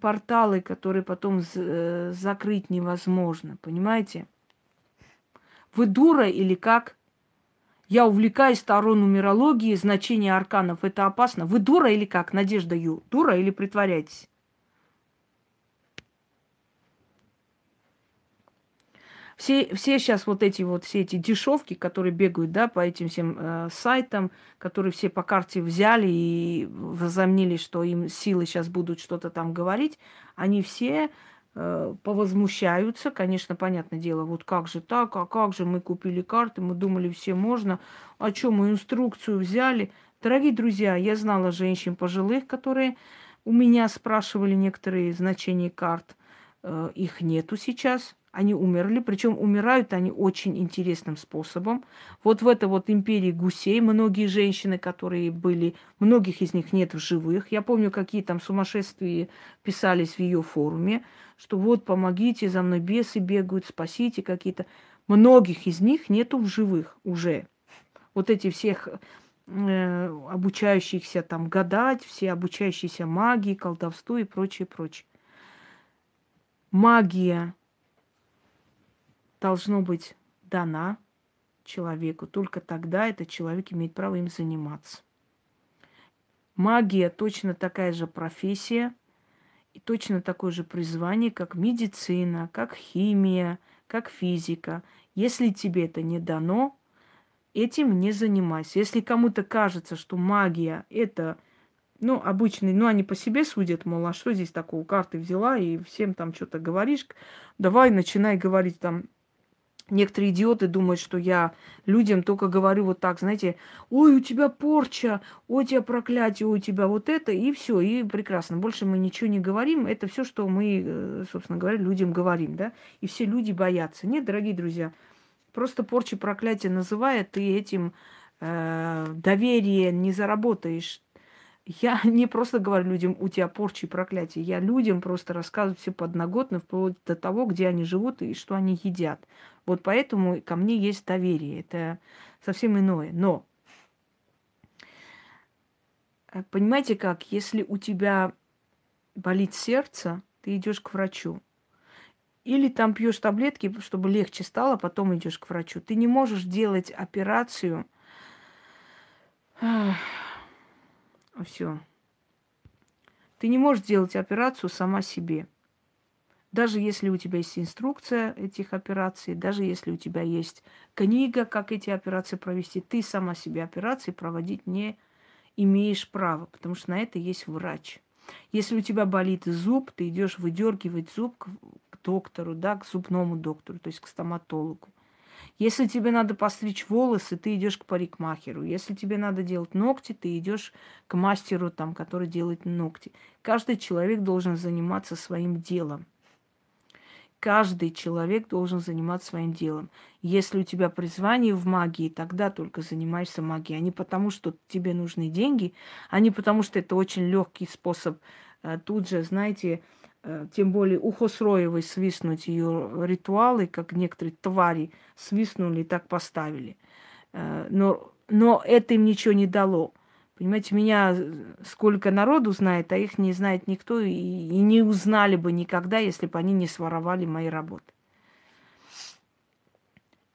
порталы, которые потом з- закрыть невозможно, понимаете? Вы дура или как? Я увлекаюсь Таро нумерологией, значение арканов. Это опасно. Вы дура или как, Надежда Ю? Дура или притворяетесь? Все, все сейчас вот эти вот все эти дешевки, которые бегают, да, по этим всем э, сайтам, которые все по карте взяли и возомнили, что им силы сейчас будут что-то там говорить, они все повозмущаются, конечно, понятное дело, вот как же так, а как же мы купили карты, мы думали, все можно, а что мы инструкцию взяли. Дорогие друзья, я знала женщин пожилых, которые у меня спрашивали некоторые значения карт. Э, их нету сейчас они умерли, причем умирают они очень интересным способом. Вот в этой вот империи гусей многие женщины, которые были, многих из них нет в живых. Я помню, какие там сумасшествия писались в ее форуме, что вот помогите, за мной бесы бегают, спасите какие-то. Многих из них нету в живых уже. Вот эти всех э, обучающихся там гадать, все обучающиеся магии, колдовству и прочее, прочее. Магия должно быть дана человеку. Только тогда этот человек имеет право им заниматься. Магия точно такая же профессия точно такое же призвание, как медицина, как химия, как физика. Если тебе это не дано, этим не занимайся. Если кому-то кажется, что магия это ну, обычный, ну, они по себе судят, мол, а что здесь такого, карты взяла и всем там что-то говоришь, давай начинай говорить там Некоторые идиоты думают, что я людям только говорю вот так, знаете, ой, у тебя порча, ой, у тебя проклятие, ой, у тебя вот это, и все, и прекрасно. Больше мы ничего не говорим. Это все, что мы, э, собственно говоря, людям говорим, да. И все люди боятся. Нет, дорогие друзья, просто порча, проклятие называя, ты этим э, доверие не заработаешь. Я не просто говорю людям, у тебя порча и проклятие. Я людям просто рассказываю все подноготно, вплоть до того, где они живут и что они едят. Вот поэтому ко мне есть доверие. Это совсем иное. Но э, понимаете как, если у тебя болит сердце, ты идешь к врачу. Или там пьешь таблетки, чтобы легче стало, потом идешь к врачу. Ты не можешь делать операцию. Все. Ты не можешь делать операцию сама себе. Даже если у тебя есть инструкция этих операций, даже если у тебя есть книга, как эти операции провести, ты сама себе операции проводить не имеешь права, потому что на это есть врач. Если у тебя болит зуб, ты идешь выдергивать зуб к, к доктору, да, к зубному доктору, то есть к стоматологу. Если тебе надо постричь волосы, ты идешь к парикмахеру. Если тебе надо делать ногти, ты идешь к мастеру, там, который делает ногти. Каждый человек должен заниматься своим делом. Каждый человек должен заниматься своим делом. Если у тебя призвание в магии, тогда только занимаешься магией, а не потому, что тебе нужны деньги, а не потому, что это очень легкий способ э, тут же, знаете, тем более у Хосроевой свистнуть ее ритуалы, как некоторые твари свистнули и так поставили. Э, но, но это им ничего не дало. Понимаете, меня сколько народу знает, а их не знает никто и, и не узнали бы никогда, если бы они не своровали мои работы.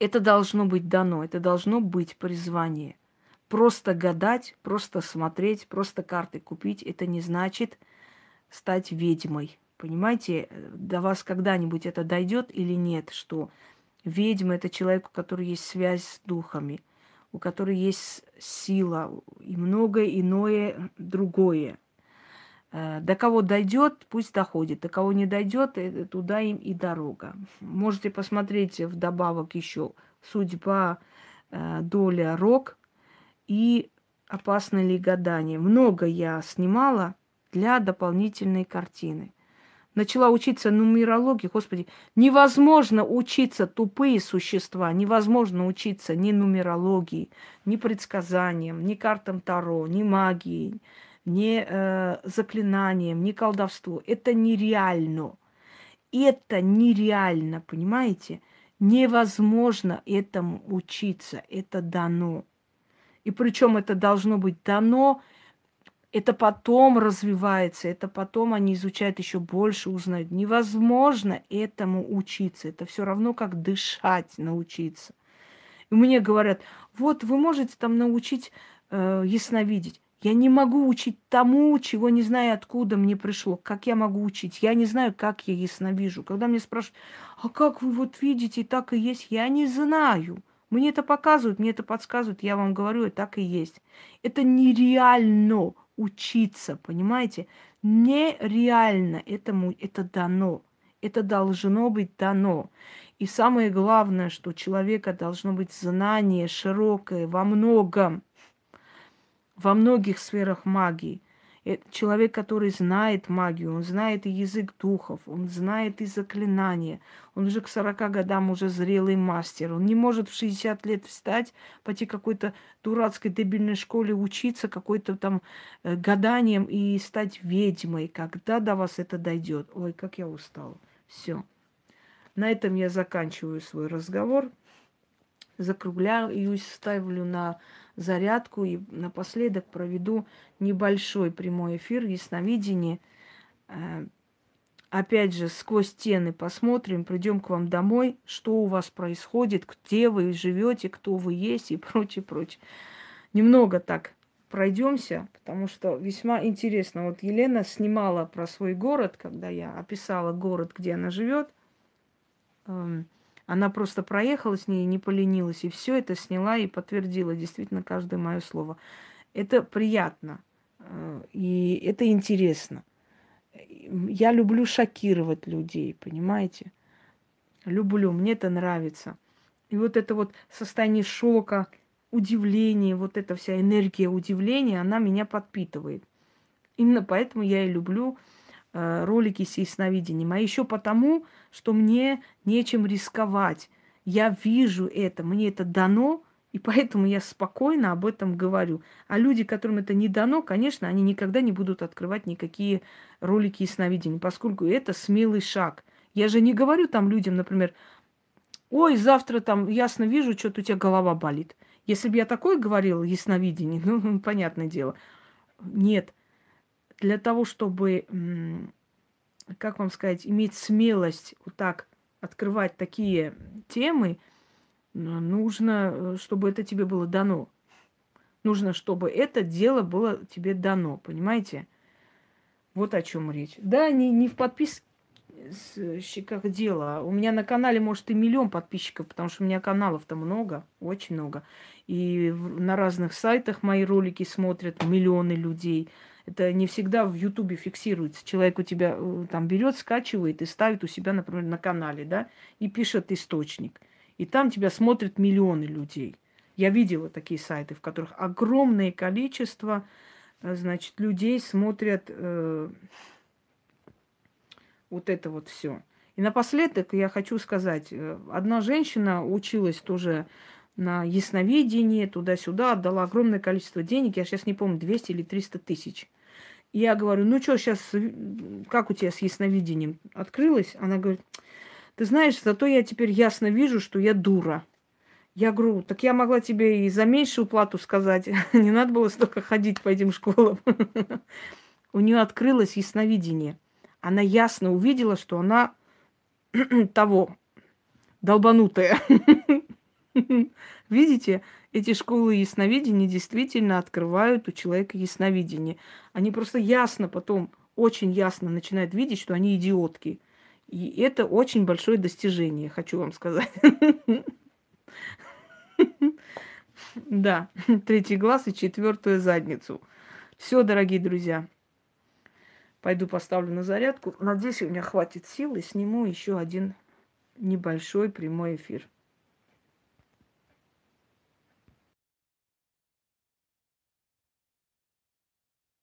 Это должно быть дано, это должно быть призвание. Просто гадать, просто смотреть, просто карты купить, это не значит стать ведьмой. Понимаете, до вас когда-нибудь это дойдет или нет, что ведьма это человек, у которого есть связь с духами – у которой есть сила и многое иное другое. Э, до кого дойдет, пусть доходит. До кого не дойдет, э, туда им и дорога. Можете посмотреть вдобавок еще судьба, э, доля, рок и опасное ли гадание. Много я снимала для дополнительной картины начала учиться нумерологии, господи, невозможно учиться тупые существа, невозможно учиться ни нумерологии, ни предсказаниям, ни картам Таро, ни магии, ни э, заклинаниям, ни колдовству. Это нереально. Это нереально, понимаете? Невозможно этому учиться. Это дано. И причем это должно быть дано Это потом развивается, это потом они изучают еще больше, узнают. Невозможно этому учиться. Это все равно, как дышать научиться. И мне говорят, вот вы можете там научить э, ясновидеть. Я не могу учить тому, чего не знаю, откуда мне пришло. Как я могу учить? Я не знаю, как я ясновижу. Когда мне спрашивают, а как вы вот видите, так и есть, я не знаю. Мне это показывают, мне это подсказывают, я вам говорю, и так и есть. Это нереально учиться, понимаете? Нереально этому это дано. Это должно быть дано. И самое главное, что у человека должно быть знание широкое во многом, во многих сферах магии – человек, который знает магию, он знает и язык духов, он знает и заклинания. Он уже к 40 годам уже зрелый мастер. Он не может в 60 лет встать, пойти какой-то дурацкой дебильной школе учиться какой-то там э, гаданием и стать ведьмой. Когда до вас это дойдет? Ой, как я устала. Все. На этом я заканчиваю свой разговор. Закругляюсь, ставлю на зарядку и напоследок проведу небольшой прямой эфир ясновидения. Э, опять же, сквозь стены посмотрим, придем к вам домой, что у вас происходит, где вы живете, кто вы есть и прочее, прочее. Немного так пройдемся, потому что весьма интересно. Вот Елена снимала про свой город, когда я описала город, где она живет. Она просто проехала с ней, не поленилась, и все это сняла и подтвердила действительно каждое мое слово. Это приятно, э, и это интересно. Я люблю шокировать людей, понимаете? Люблю, мне это нравится. И вот это вот состояние шока, удивления, вот эта вся энергия удивления, она меня подпитывает. Именно поэтому я и люблю Э, ролики с ясновидением, а еще потому, что мне нечем рисковать. Я вижу это, мне это дано, и поэтому я спокойно об этом говорю. А люди, которым это не дано, конечно, они никогда не будут открывать никакие ролики ясновидения, поскольку это смелый шаг. Я же не говорю там людям, например, ой, завтра там ясно вижу, что-то у тебя голова болит. Если бы я такое говорила, ясновидение, ну, понятное дело. Нет, для того, чтобы, как вам сказать, иметь смелость вот так открывать такие темы, нужно, э, чтобы это тебе было дано. Нужно, чтобы это дело было тебе дано, понимаете? Вот о чем речь. Да, не, не в подписке как дело. У меня на канале, может, и миллион подписчиков, потому что у меня каналов-то много, очень много. И на разных сайтах мои ролики смотрят миллионы людей. Это не всегда в Ютубе фиксируется. Человек у тебя э, там берет, скачивает и ставит у себя, например, на канале, да, и пишет источник. И там тебя смотрят миллионы людей. Я видела такие сайты, в которых огромное количество, э, значит, людей смотрят э, вот это вот все. И напоследок я хочу сказать, э, одна женщина училась тоже на ясновидение, туда-сюда, отдала огромное количество денег, я сейчас не помню, 200 или 300 тысяч. Я говорю, ну что, сейчас, как у тебя с ясновидением? Открылась? Она говорит, ты знаешь, зато я теперь ясно вижу, что я дура. Я говорю, так я могла тебе и за меньшую плату сказать. Не надо было столько ходить по этим школам. У нее открылось ясновидение. Она ясно увидела, что она того, долбанутая. Видите, эти школы ясновидения действительно открывают у человека ясновидение. Они просто ясно потом, очень ясно начинают видеть, что они идиотки. И это очень большое достижение, хочу вам сказать. Да, третий глаз и четвертую задницу. Все, дорогие друзья. Пойду поставлю на зарядку. Надеюсь, у меня хватит сил и сниму еще один небольшой прямой эфир.